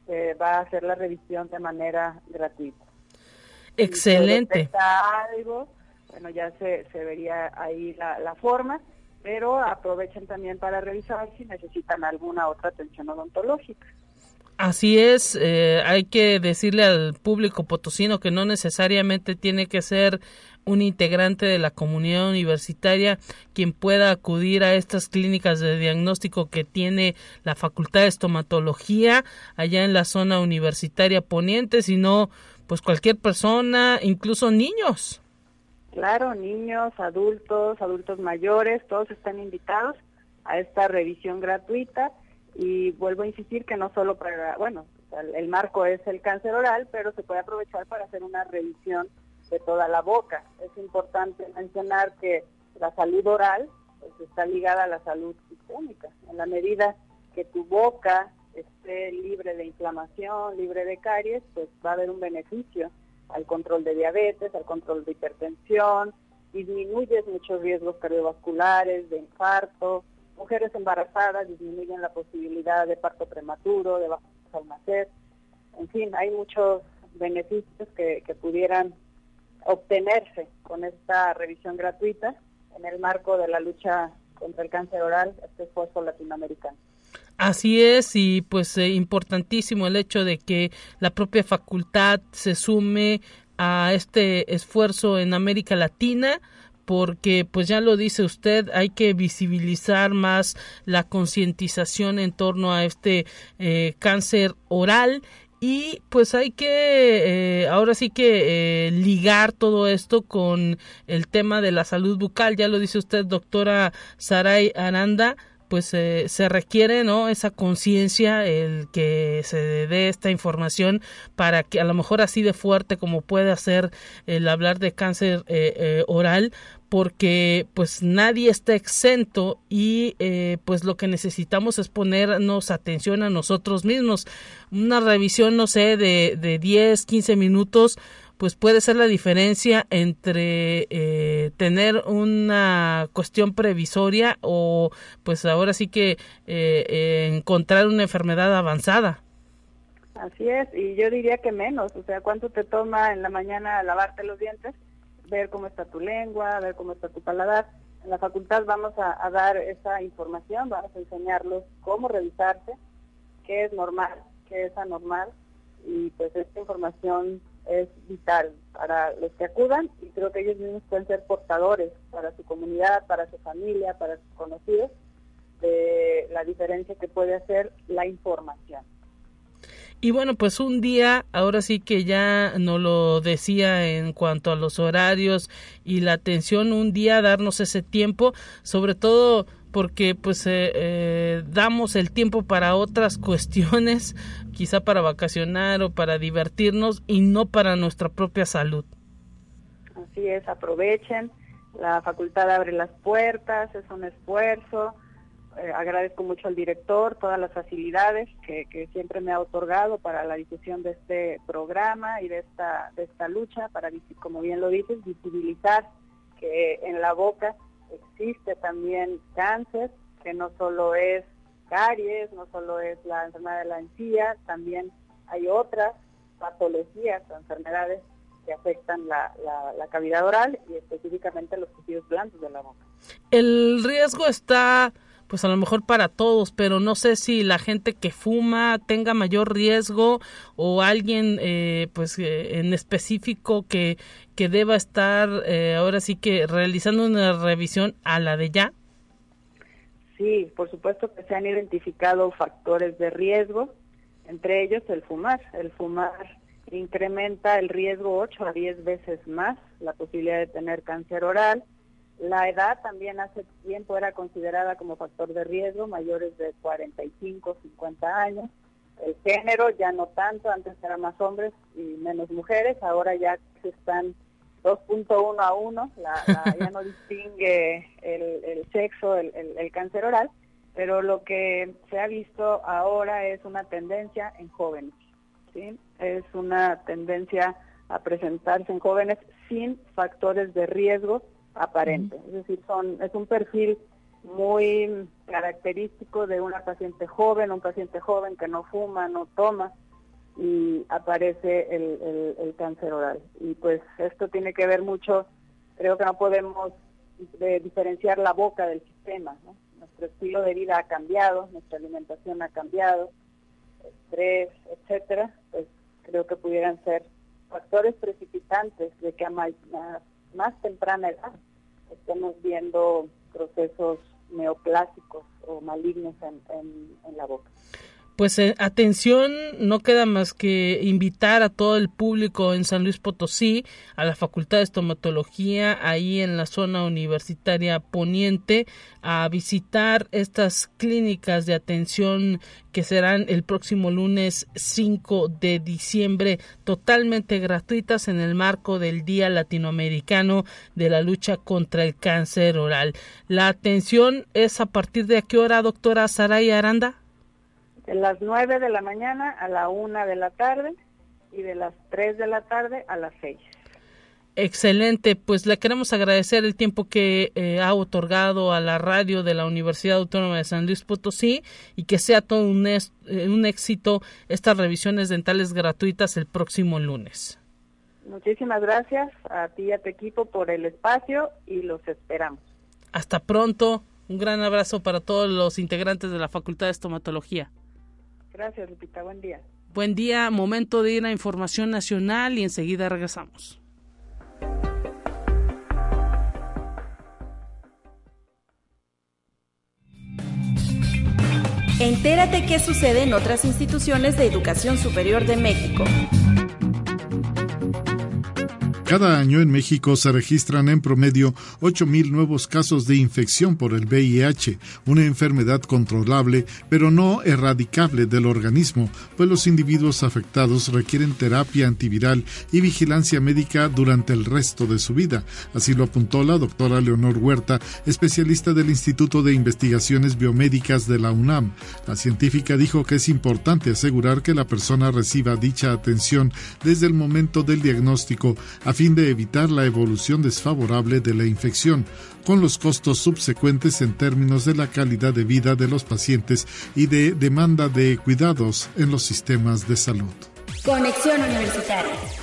Se va a hacer la revisión de manera gratuita. Excelente. Si algo, bueno, ya se, se vería ahí la, la forma, pero aprovechen también para revisar si necesitan alguna otra atención odontológica. Así es, eh, hay que decirle al público potosino que no necesariamente tiene que ser un integrante de la comunidad universitaria quien pueda acudir a estas clínicas de diagnóstico que tiene la Facultad de Estomatología allá en la zona universitaria poniente, sino pues cualquier persona, incluso niños. Claro, niños, adultos, adultos mayores, todos están invitados a esta revisión gratuita y vuelvo a insistir que no solo para, bueno, el marco es el cáncer oral, pero se puede aprovechar para hacer una revisión de toda la boca. Es importante mencionar que la salud oral pues, está ligada a la salud sistémica. En la medida que tu boca esté libre de inflamación, libre de caries, pues va a haber un beneficio al control de diabetes, al control de hipertensión, disminuyes muchos riesgos cardiovasculares, de infarto, mujeres embarazadas disminuyen la posibilidad de parto prematuro, de bajo almacén. En fin, hay muchos beneficios que, pudieran obtenerse con esta revisión gratuita en el marco de la lucha contra el cáncer oral, este esfuerzo latinoamericano. Así es, y pues eh, importantísimo el hecho de que la propia facultad se sume a este esfuerzo en América Latina porque pues ya lo dice usted, hay que visibilizar más la concientización en torno a este eh, cáncer oral y pues hay que eh, ahora sí que eh, ligar todo esto con el tema de la salud bucal. Ya lo dice usted doctora Saray Aranda pues eh, se requiere no esa conciencia el que se dé esta información para que a lo mejor así de fuerte como puede hacer el hablar de cáncer oral porque pues nadie está exento y eh, pues lo que necesitamos es ponernos atención a nosotros mismos. Una revisión, no sé, de, de 10, 15 minutos, pues puede ser la diferencia entre eh, tener una cuestión previsoria o pues ahora sí que eh, encontrar una enfermedad avanzada. Así es, y yo diría que menos, o sea, ¿cuánto te toma en la mañana lavarte los dientes? ver cómo está tu lengua, ver cómo está tu paladar. En la facultad vamos a, dar esa información, vamos a enseñarlos cómo revisarse, qué es normal, qué es anormal, y pues esta información es vital para los que acudan y creo que ellos mismos pueden ser portadores para su comunidad, para su familia, para sus conocidos, de la diferencia que puede hacer la información. Y bueno, pues un día, ahora sí que ya no lo decía en cuanto a los horarios y la atención, un día darnos ese tiempo, sobre todo porque pues eh, eh, damos el tiempo para otras cuestiones, quizá para vacacionar o para divertirnos y no para nuestra propia salud. Así es, aprovechen, la facultad abre las puertas, es un esfuerzo, eh, agradezco mucho al director todas las facilidades que, siempre me ha otorgado para la difusión de este programa y de esta, de esta lucha, para, como bien lo dices, visibilizar que en la boca existe también cáncer, que no solo es caries, no solo es la enfermedad de la encía, también hay otras patologías o enfermedades que afectan la, la, cavidad oral y específicamente los tejidos blandos de la boca. El riesgo está pues a lo mejor para todos, pero no sé si la gente que fuma tenga mayor riesgo o alguien eh, pues eh, en específico que, que deba estar eh, ahora sí que realizando una revisión a la de ya. Sí, por supuesto que se han identificado factores de riesgo, entre ellos el fumar. El fumar incrementa el riesgo 8 a 10 veces más la posibilidad de tener cáncer oral. La edad también hace tiempo era considerada como factor de riesgo, mayores de 45, 50 años. El género ya no tanto, antes eran más hombres y menos mujeres, ahora ya se están 2.1 a 1, la, ya no distingue el, sexo, el, el, cáncer oral, pero lo que se ha visto ahora es una tendencia en jóvenes, ¿sí? Es una tendencia a presentarse en jóvenes sin factores de riesgo aparentes, es decir, son es un perfil muy característico de una paciente joven, un paciente joven que no fuma, no toma, y aparece el, el, cáncer oral. Y pues esto tiene que ver mucho, creo que no podemos diferenciar la boca del sistema. Nuestro estilo de vida ha cambiado, nuestra alimentación ha cambiado, estrés, etcétera, pues creo que pudieran ser factores precipitantes de que a más, más temprana edad estemos viendo procesos neoplásicos o malignos en, en la boca pues eh, atención, no queda más que invitar a todo el público en San Luis Potosí, a la Facultad de Estomatología, ahí en la zona universitaria poniente, a visitar estas clínicas de atención que serán el próximo lunes 5 de diciembre, totalmente gratuitas en el marco del Día Latinoamericano de la lucha contra el cáncer oral. La atención es a partir de qué hora, doctora Saray Aranda? De las 9 de la mañana a la 1 de la tarde y de las 3 de la tarde a las 6. Excelente, pues le queremos agradecer el tiempo que eh, ha otorgado a la radio de la Universidad Autónoma de San Luis Potosí y que sea todo un, eh, un éxito estas revisiones dentales gratuitas el próximo lunes. Muchísimas gracias a ti y a tu equipo por el espacio y los esperamos. Hasta pronto, un gran abrazo para todos los integrantes de la Facultad de Estomatología. Gracias, Lupita. Buen día. Buen día. Momento de ir a Información Nacional y enseguida regresamos. Entérate qué sucede en otras instituciones de educación superior de México. Cada año en México se registran en promedio 8.000 nuevos casos de infección por el VIH, una enfermedad controlable pero no erradicable del organismo, pues los individuos afectados requieren terapia antiviral y vigilancia médica durante el resto de su vida. Así lo apuntó la doctora Leonor Huerta, especialista del Instituto de Investigaciones Biomédicas de la UNAM. La científica dijo que es importante asegurar que la persona reciba dicha atención desde el momento del diagnóstico fin de evitar la evolución desfavorable de la infección, con los costos subsecuentes en términos de la calidad de vida de los pacientes y de demanda de cuidados en los sistemas de salud. Conexión Universitaria.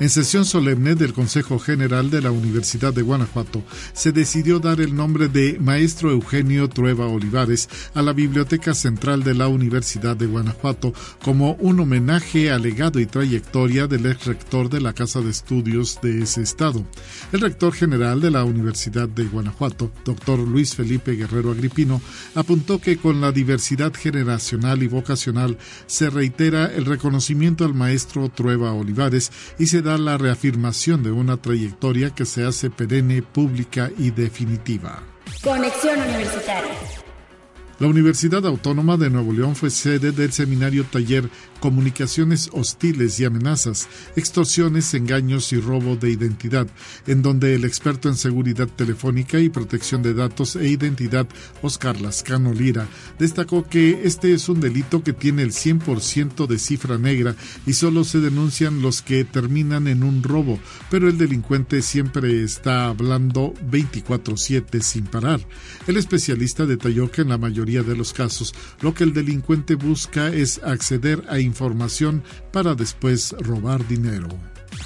En sesión solemne del Consejo General de la Universidad de Guanajuato, se decidió dar el nombre de Maestro Eugenio Trueba Olivares a la Biblioteca Central de la Universidad de Guanajuato como un homenaje al legado y trayectoria del ex rector de la Casa de Estudios de ese estado. El rector general de la Universidad de Guanajuato, doctor Luis Felipe Guerrero Agripino, apuntó que con la diversidad generacional y vocacional se reitera el reconocimiento al maestro Trueba Olivares y se da la reafirmación de una trayectoria que se hace perenne, pública y definitiva. Conexión Universitaria. La Universidad Autónoma de Nuevo León fue sede del seminario taller Comunicaciones hostiles y amenazas, extorsiones, engaños y robo de identidad, en donde el experto en seguridad telefónica y protección de datos e identidad, Oscar Lascano Lira, destacó que este es un delito que tiene el 100% de cifra negra y solo se denuncian los que terminan en un robo, pero el delincuente siempre está hablando 24/7 sin parar. El especialista detalló que en la mayoría de los casos lo que el delincuente busca es acceder a información para después robar dinero.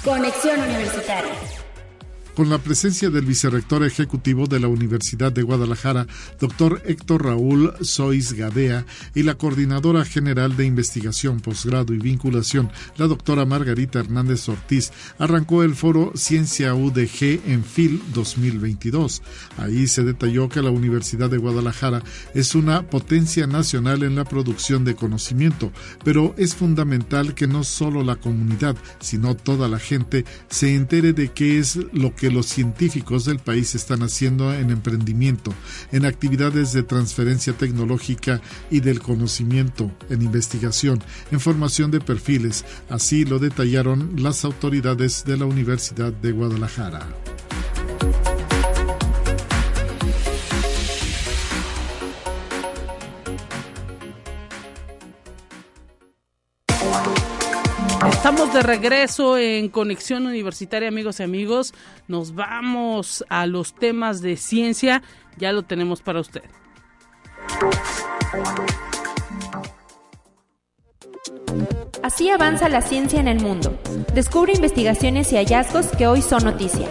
Conexión Universitaria con la presencia del vicerrector ejecutivo de la Universidad de Guadalajara, doctor Héctor Raúl Sois Gadea, y la coordinadora general de investigación, posgrado y vinculación, la doctora Margarita Hernández Ortiz, arrancó el foro Ciencia UDG en FIL 2022. Ahí se detalló que la Universidad de Guadalajara es una potencia nacional en la producción de conocimiento, pero es fundamental que no solo la comunidad, sino toda la gente se entere de qué es lo que los científicos del país están haciendo en emprendimiento, en actividades de transferencia tecnológica y del conocimiento, en investigación, en formación de perfiles. Así lo detallaron las autoridades de la Universidad de Guadalajara. Estamos de regreso en Conexión Universitaria, amigos y amigos. Nos vamos a los temas de ciencia. Ya lo tenemos para usted. Así avanza la ciencia en el mundo. Descubre investigaciones y hallazgos que hoy son noticia.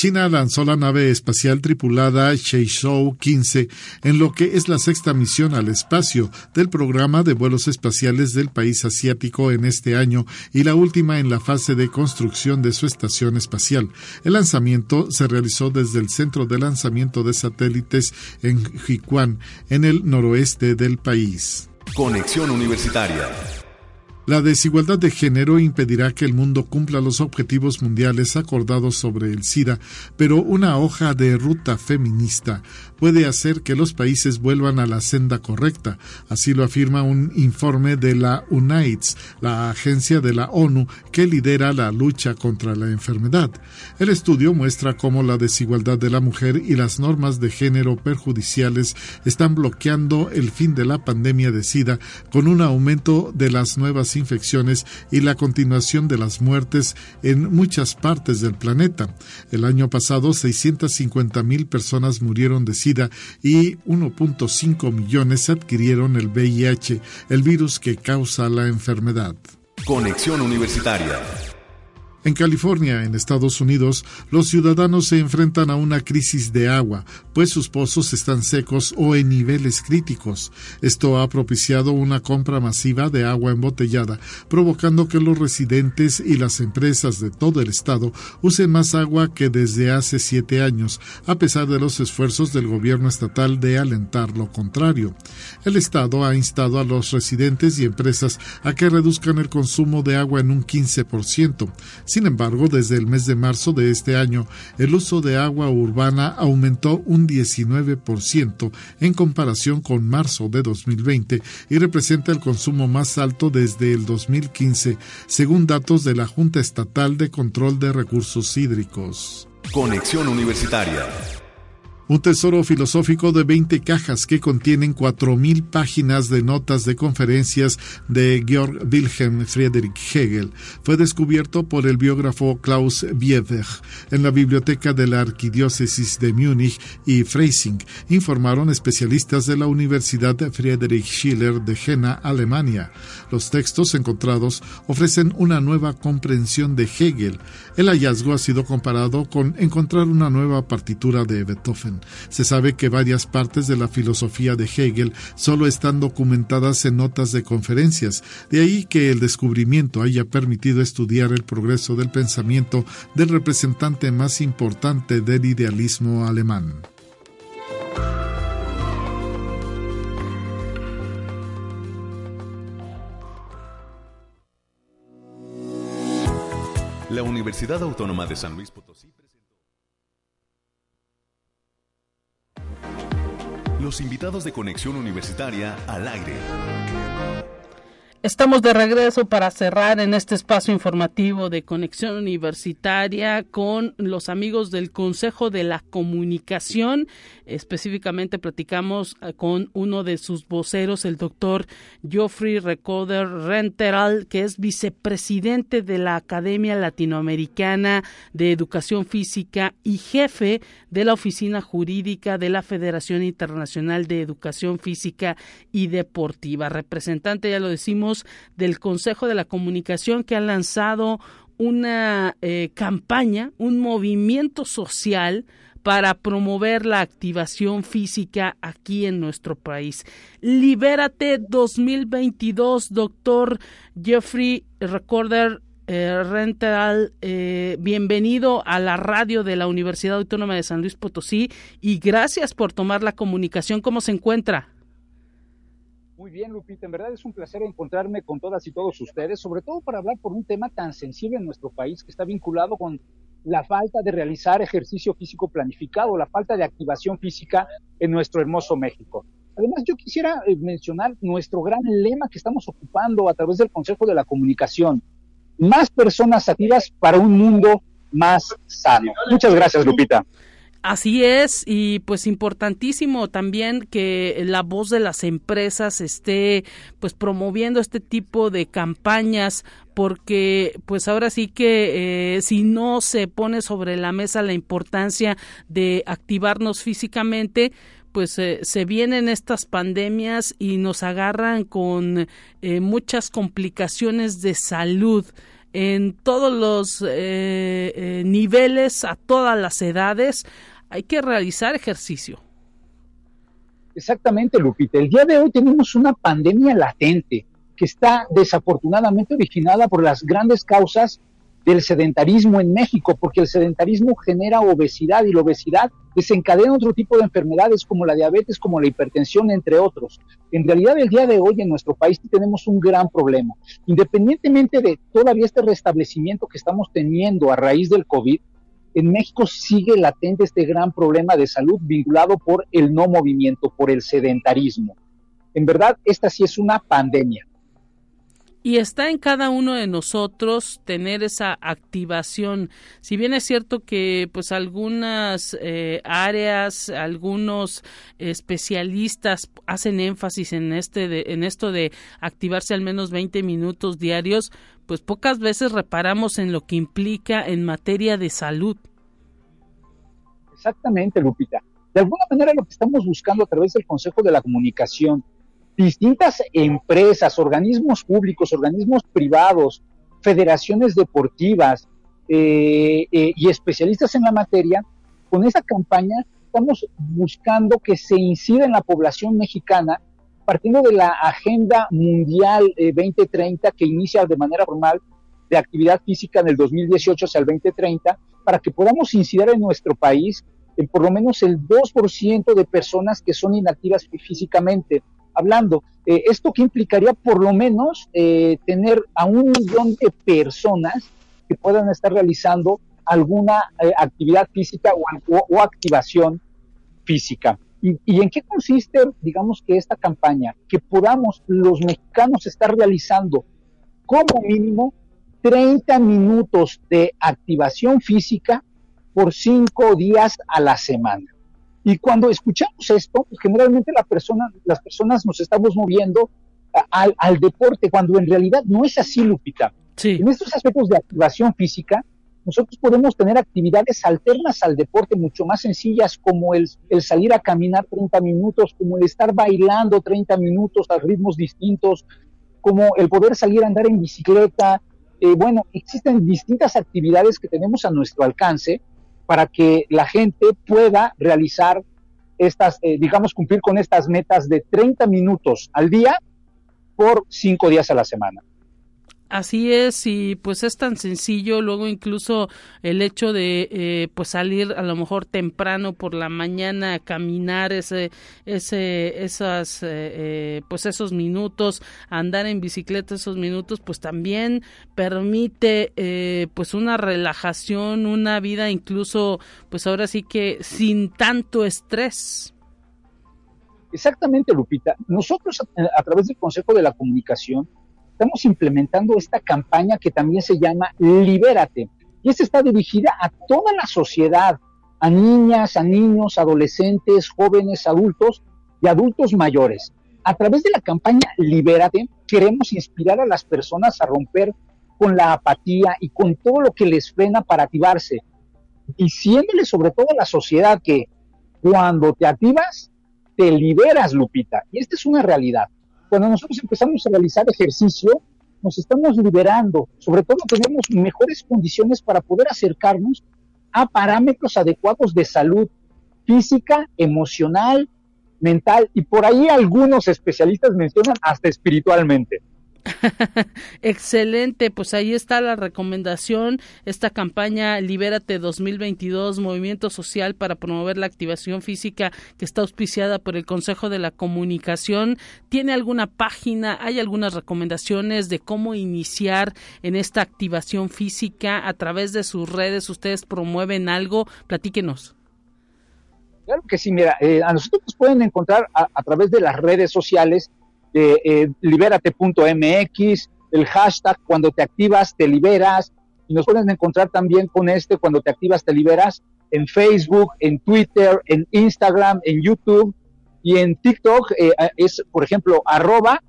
China lanzó la nave espacial tripulada Shenzhou 15 en lo que es la sexta misión al espacio del programa de vuelos espaciales del país asiático en este año y la última en la fase de construcción de su estación espacial. El lanzamiento se realizó desde el centro de lanzamiento de satélites en Jiquan, en el noroeste del país. Conexión Universitaria la desigualdad de género impedirá que el mundo cumpla los objetivos mundiales acordados sobre el SIDA, pero una hoja de ruta feminista puede hacer que los países vuelvan a la senda correcta. Así lo afirma un informe de la UNAIDS, la agencia de la ONU que lidera la lucha contra la enfermedad. El estudio muestra cómo la desigualdad de la mujer y las normas de género perjudiciales están bloqueando el fin de la pandemia de SIDA con un aumento de las nuevas infecciones y la continuación de las muertes en muchas partes del planeta. El año pasado, 650 mil personas murieron de SIDA y 1.5 millones adquirieron el VIH, el virus que causa la enfermedad. Conexión Universitaria en California, en Estados Unidos, los ciudadanos se enfrentan a una crisis de agua, pues sus pozos están secos o en niveles críticos. Esto ha propiciado una compra masiva de agua embotellada, provocando que los residentes y las empresas de todo el estado usen más agua que desde hace siete años, a pesar de los esfuerzos del gobierno estatal de alentar lo contrario. El estado ha instado a los residentes y empresas a que reduzcan el consumo de agua en un 15%. Sin embargo, desde el mes de marzo de este año, el uso de agua urbana aumentó un 19% en comparación con marzo de 2020 y representa el consumo más alto desde el 2015, según datos de la Junta Estatal de Control de Recursos Hídricos. Conexión Universitaria un tesoro filosófico de 20 cajas que contienen 4.000 páginas de notas de conferencias de Georg Wilhelm Friedrich Hegel. Fue descubierto por el biógrafo Klaus Bieber en la biblioteca de la Arquidiócesis de Múnich y Freising, informaron especialistas de la Universidad Friedrich Schiller de Jena, Alemania. Los textos encontrados ofrecen una nueva comprensión de Hegel. El hallazgo ha sido comparado con encontrar una nueva partitura de Beethoven. Se sabe que varias partes de la filosofía de Hegel solo están documentadas en notas de conferencias, de ahí que el descubrimiento haya permitido estudiar el progreso del pensamiento del representante más importante del idealismo alemán. Universidad Autónoma de San Luis Potosí Los invitados de Conexión Universitaria al aire. Estamos de regreso para cerrar en este espacio informativo de conexión universitaria con los amigos del Consejo de la Comunicación. Específicamente platicamos eh, con uno de sus voceros, el doctor Geoffrey Recorder Renteral, que es vicepresidente de la Academia Latinoamericana de Educación Física y jefe de la Oficina Jurídica de la Federación Internacional de Educación Física y Deportiva. Representante, ya lo decimos, del Consejo de la Comunicación que ha lanzado una eh, campaña, un movimiento social para promover la activación física aquí en nuestro país. Libérate 2022, doctor Jeffrey Recorder eh, Rental, eh, bienvenido a la radio de la Universidad Autónoma de San Luis Potosí y gracias por tomar la comunicación. ¿Cómo se encuentra? Muy bien, Lupita, en verdad es un placer encontrarme con todas y todos ustedes, sobre todo para hablar por un tema tan sensible en nuestro país que está vinculado con la falta de realizar ejercicio físico planificado, la falta de activación física en nuestro hermoso México. Además, yo quisiera eh, mencionar nuestro gran lema que estamos ocupando a través del Consejo de la Comunicación. Más personas activas para un mundo más sano. Muchas gracias, Lupita. Así es, y pues importantísimo también que la voz de las empresas esté pues promoviendo este tipo de campañas porque pues ahora sí que eh, si no se pone sobre la mesa la importancia de activarnos físicamente pues eh, se vienen estas pandemias y nos agarran con eh, muchas complicaciones de salud en todos los eh, eh, niveles, a todas las edades, hay que realizar ejercicio. Exactamente, Lupita. El día de hoy tenemos una pandemia latente que está desafortunadamente originada por las grandes causas del sedentarismo en México, porque el sedentarismo genera obesidad y la obesidad desencadena otro tipo de enfermedades como la diabetes, como la hipertensión, entre otros. En realidad, el día de hoy en nuestro país tenemos un gran problema. Independientemente de todavía este restablecimiento que estamos teniendo a raíz del COVID, en México sigue latente este gran problema de salud vinculado por el no movimiento, por el sedentarismo. En verdad, esta sí es una pandemia y está en cada uno de nosotros tener esa activación. Si bien es cierto que pues algunas eh, áreas, algunos especialistas hacen énfasis en este de, en esto de activarse al menos 20 minutos diarios, pues pocas veces reparamos en lo que implica en materia de salud. Exactamente, Lupita. De alguna manera lo que estamos buscando a través del Consejo de la Comunicación distintas empresas, organismos públicos, organismos privados, federaciones deportivas eh, eh, y especialistas en la materia, con esa campaña estamos buscando que se incida en la población mexicana partiendo de la Agenda Mundial 2030 eh, que inicia de manera formal de actividad física en el 2018 hacia el 2030, para que podamos incidir en nuestro país en por lo menos el 2% de personas que son inactivas físicamente hablando. Eh, ¿Esto que implicaría por lo menos eh, tener a un millón de personas que puedan estar realizando alguna eh, actividad física o, activación física? ¿Y, ¿Y, en qué consiste, digamos, que esta campaña? Que podamos los mexicanos estar realizando como mínimo 30 minutos de activación física por cinco días a la semana. Y cuando escuchamos esto, pues, generalmente la persona, las personas nos estamos moviendo al, al, deporte, cuando en realidad no es así, Lupita. En estos aspectos de activación física, nosotros podemos tener actividades alternas al deporte mucho más sencillas, como el, el, salir a caminar 30 minutos, como el estar bailando 30 minutos a ritmos distintos, como el poder salir a andar en bicicleta. Eh, bueno, existen distintas actividades que tenemos a nuestro alcance para que la gente pueda realizar estas, eh, digamos, cumplir con estas metas de 30 minutos al día por cinco días a la semana. Así es, y pues es tan sencillo, luego incluso el hecho de eh, pues salir a lo mejor temprano por la mañana a caminar ese, ese, esas, eh, eh, pues esos minutos, andar en bicicleta esos minutos, pues también permite pues una relajación, una vida incluso pues ahora sí que sin tanto estrés. Exactamente, Lupita. Nosotros a través del Consejo de la Comunicación estamos implementando esta campaña que también se llama Libérate. Y esta está dirigida a toda la sociedad, a niñas, a niños, adolescentes, jóvenes, adultos y adultos mayores. A través de la campaña Libérate, queremos inspirar a las personas a romper con la apatía y con todo lo que les frena para activarse, diciéndole sobre todo a la sociedad que cuando te activas, te liberas, Lupita. Y esta es una realidad. Cuando nosotros empezamos a realizar ejercicio, nos estamos liberando, sobre todo tenemos mejores condiciones para poder acercarnos a parámetros adecuados de salud física, emocional, mental y por ahí algunos especialistas mencionan hasta espiritualmente. Excelente, pues ahí está la recomendación, esta campaña Libérate 2022, Movimiento Social para promover la activación física que está auspiciada por el Consejo de la Comunicación. ¿Tiene alguna página? ¿Hay algunas recomendaciones de cómo iniciar en esta activación física a través de sus redes? ¿Ustedes promueven algo? Platíquenos. Claro que sí, mira, eh, a nosotros nos pueden encontrar a través de las redes sociales eh, libérate.mx, el hashtag cuando te activas te liberas, y nos pueden encontrar también con este cuando te activas te liberas en Facebook, en Twitter, en Instagram, en YouTube y en TikTok eh, es, por ejemplo, arroba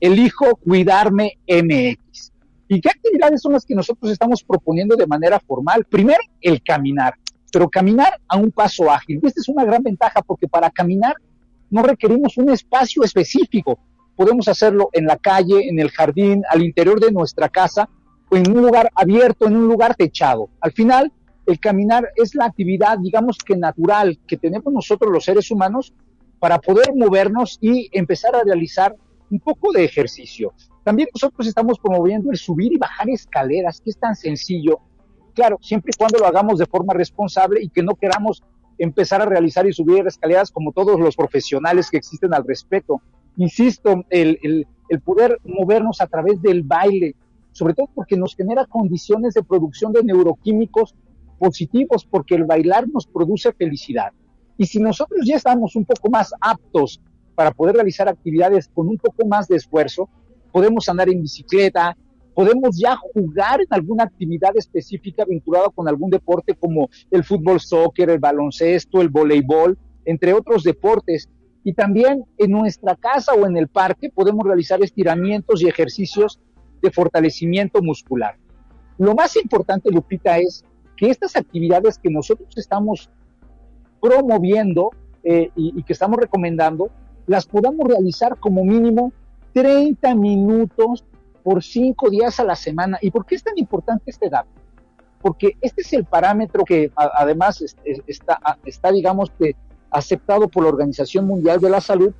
elijo cuidarme MX. ¿Y qué actividades son las que nosotros estamos proponiendo de manera formal? Primero, el caminar, pero caminar a un paso ágil. esta es una gran ventaja porque para caminar no requerimos un espacio específico podemos hacerlo en la calle, en el jardín, al interior de nuestra casa o en un lugar abierto, en un lugar techado. Al final, el caminar es la actividad, digamos que natural, que tenemos nosotros los seres humanos para poder movernos y empezar a realizar un poco de ejercicio. También nosotros estamos promoviendo el subir y bajar escaleras, que es tan sencillo. Claro, siempre y cuando lo hagamos de forma responsable y que no queramos empezar a realizar y subir escaleras como todos los profesionales que existen al respecto insisto, el, poder movernos a través del baile, sobre todo porque nos genera condiciones de producción de neuroquímicos positivos, porque el bailar nos produce felicidad. Y si nosotros ya estamos un poco más aptos para poder realizar actividades con un poco más de esfuerzo, podemos andar en bicicleta, podemos ya jugar en alguna actividad específica vinculada con algún deporte como el fútbol, soccer, el baloncesto, el voleibol, entre otros deportes. Y también en nuestra casa o en el parque podemos realizar estiramientos y ejercicios de fortalecimiento muscular. Lo más importante, Lupita, es que estas actividades que nosotros estamos promoviendo eh, y, que estamos recomendando, las podamos realizar como mínimo 30 minutos por 5 días a la semana. ¿Y por qué es tan importante este dato? Porque este es el parámetro que además está, está digamos, que aceptado por la Organización Mundial de la Salud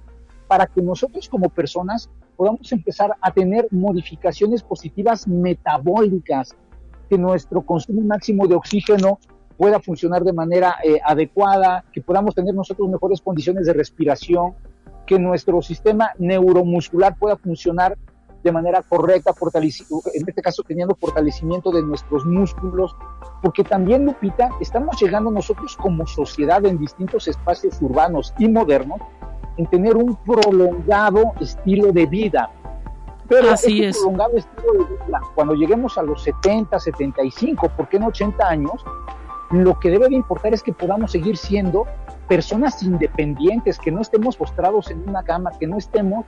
para que nosotros como personas podamos empezar a tener modificaciones positivas metabólicas, que nuestro consumo máximo de oxígeno pueda funcionar de manera eh, adecuada, que podamos tener nosotros mejores condiciones de respiración, que nuestro sistema neuromuscular pueda funcionar de manera correcta, en este caso teniendo fortalecimiento de nuestros músculos, porque también, Lupita, estamos llegando nosotros como sociedad en distintos espacios urbanos y modernos en tener un prolongado estilo de vida. Pero Así este prolongado estilo de vida, cuando lleguemos a los 70, 75, ¿por qué no 80 años? Lo que debe de importar es que podamos seguir siendo personas independientes, que no estemos postrados en una cama, que no estemos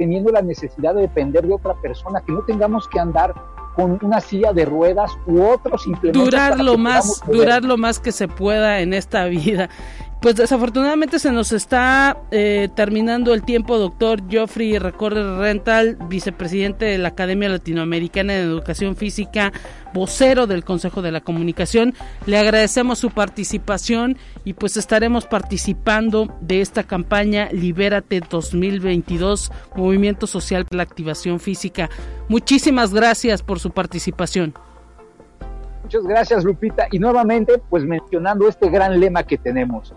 teniendo la necesidad de depender de otra persona, que no tengamos que andar con una silla de ruedas u otros implementos. Durar lo más, durar lo más que se pueda en esta vida. Pues desafortunadamente se nos está eh, terminando el tiempo, doctor Geoffrey Recorre Rental, vicepresidente de la Academia Latinoamericana de Educación Física, vocero del Consejo de la Comunicación. Le agradecemos su participación y pues estaremos participando de esta campaña Libérate 2022, Movimiento Social para la Activación Física. Muchísimas gracias por su participación. Muchas gracias, Lupita. Y nuevamente, pues mencionando este gran lema que tenemos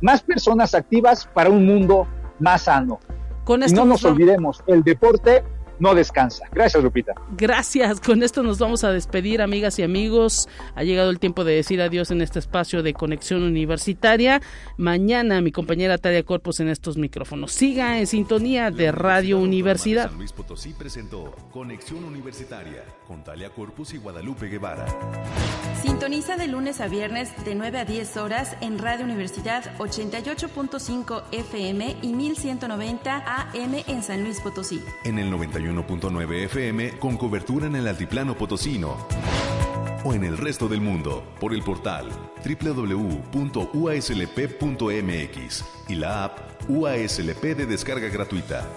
más personas activas para un mundo más sano. Con y no nos olvidemos, el deporte no descansa. Gracias, Lupita. Gracias. Con esto nos vamos a despedir, amigas y amigos. Ha llegado el tiempo de decir adiós en este espacio de conexión universitaria. Mañana mi compañera Talia Corpus en estos micrófonos. Siga en sintonía de Radio Universidad. San Luis Potosí presentó Conexión Universitaria con Talia Corpus y Guadalupe Guevara. Sintoniza de lunes a viernes de 9 a 10 horas en Radio Universidad 88.5 FM y 1190 AM en San Luis Potosí. En el 91.9 FM con cobertura en el Altiplano Potosino. O en el resto del mundo por el portal www.uaslp.mx y la app UASLP de descarga gratuita.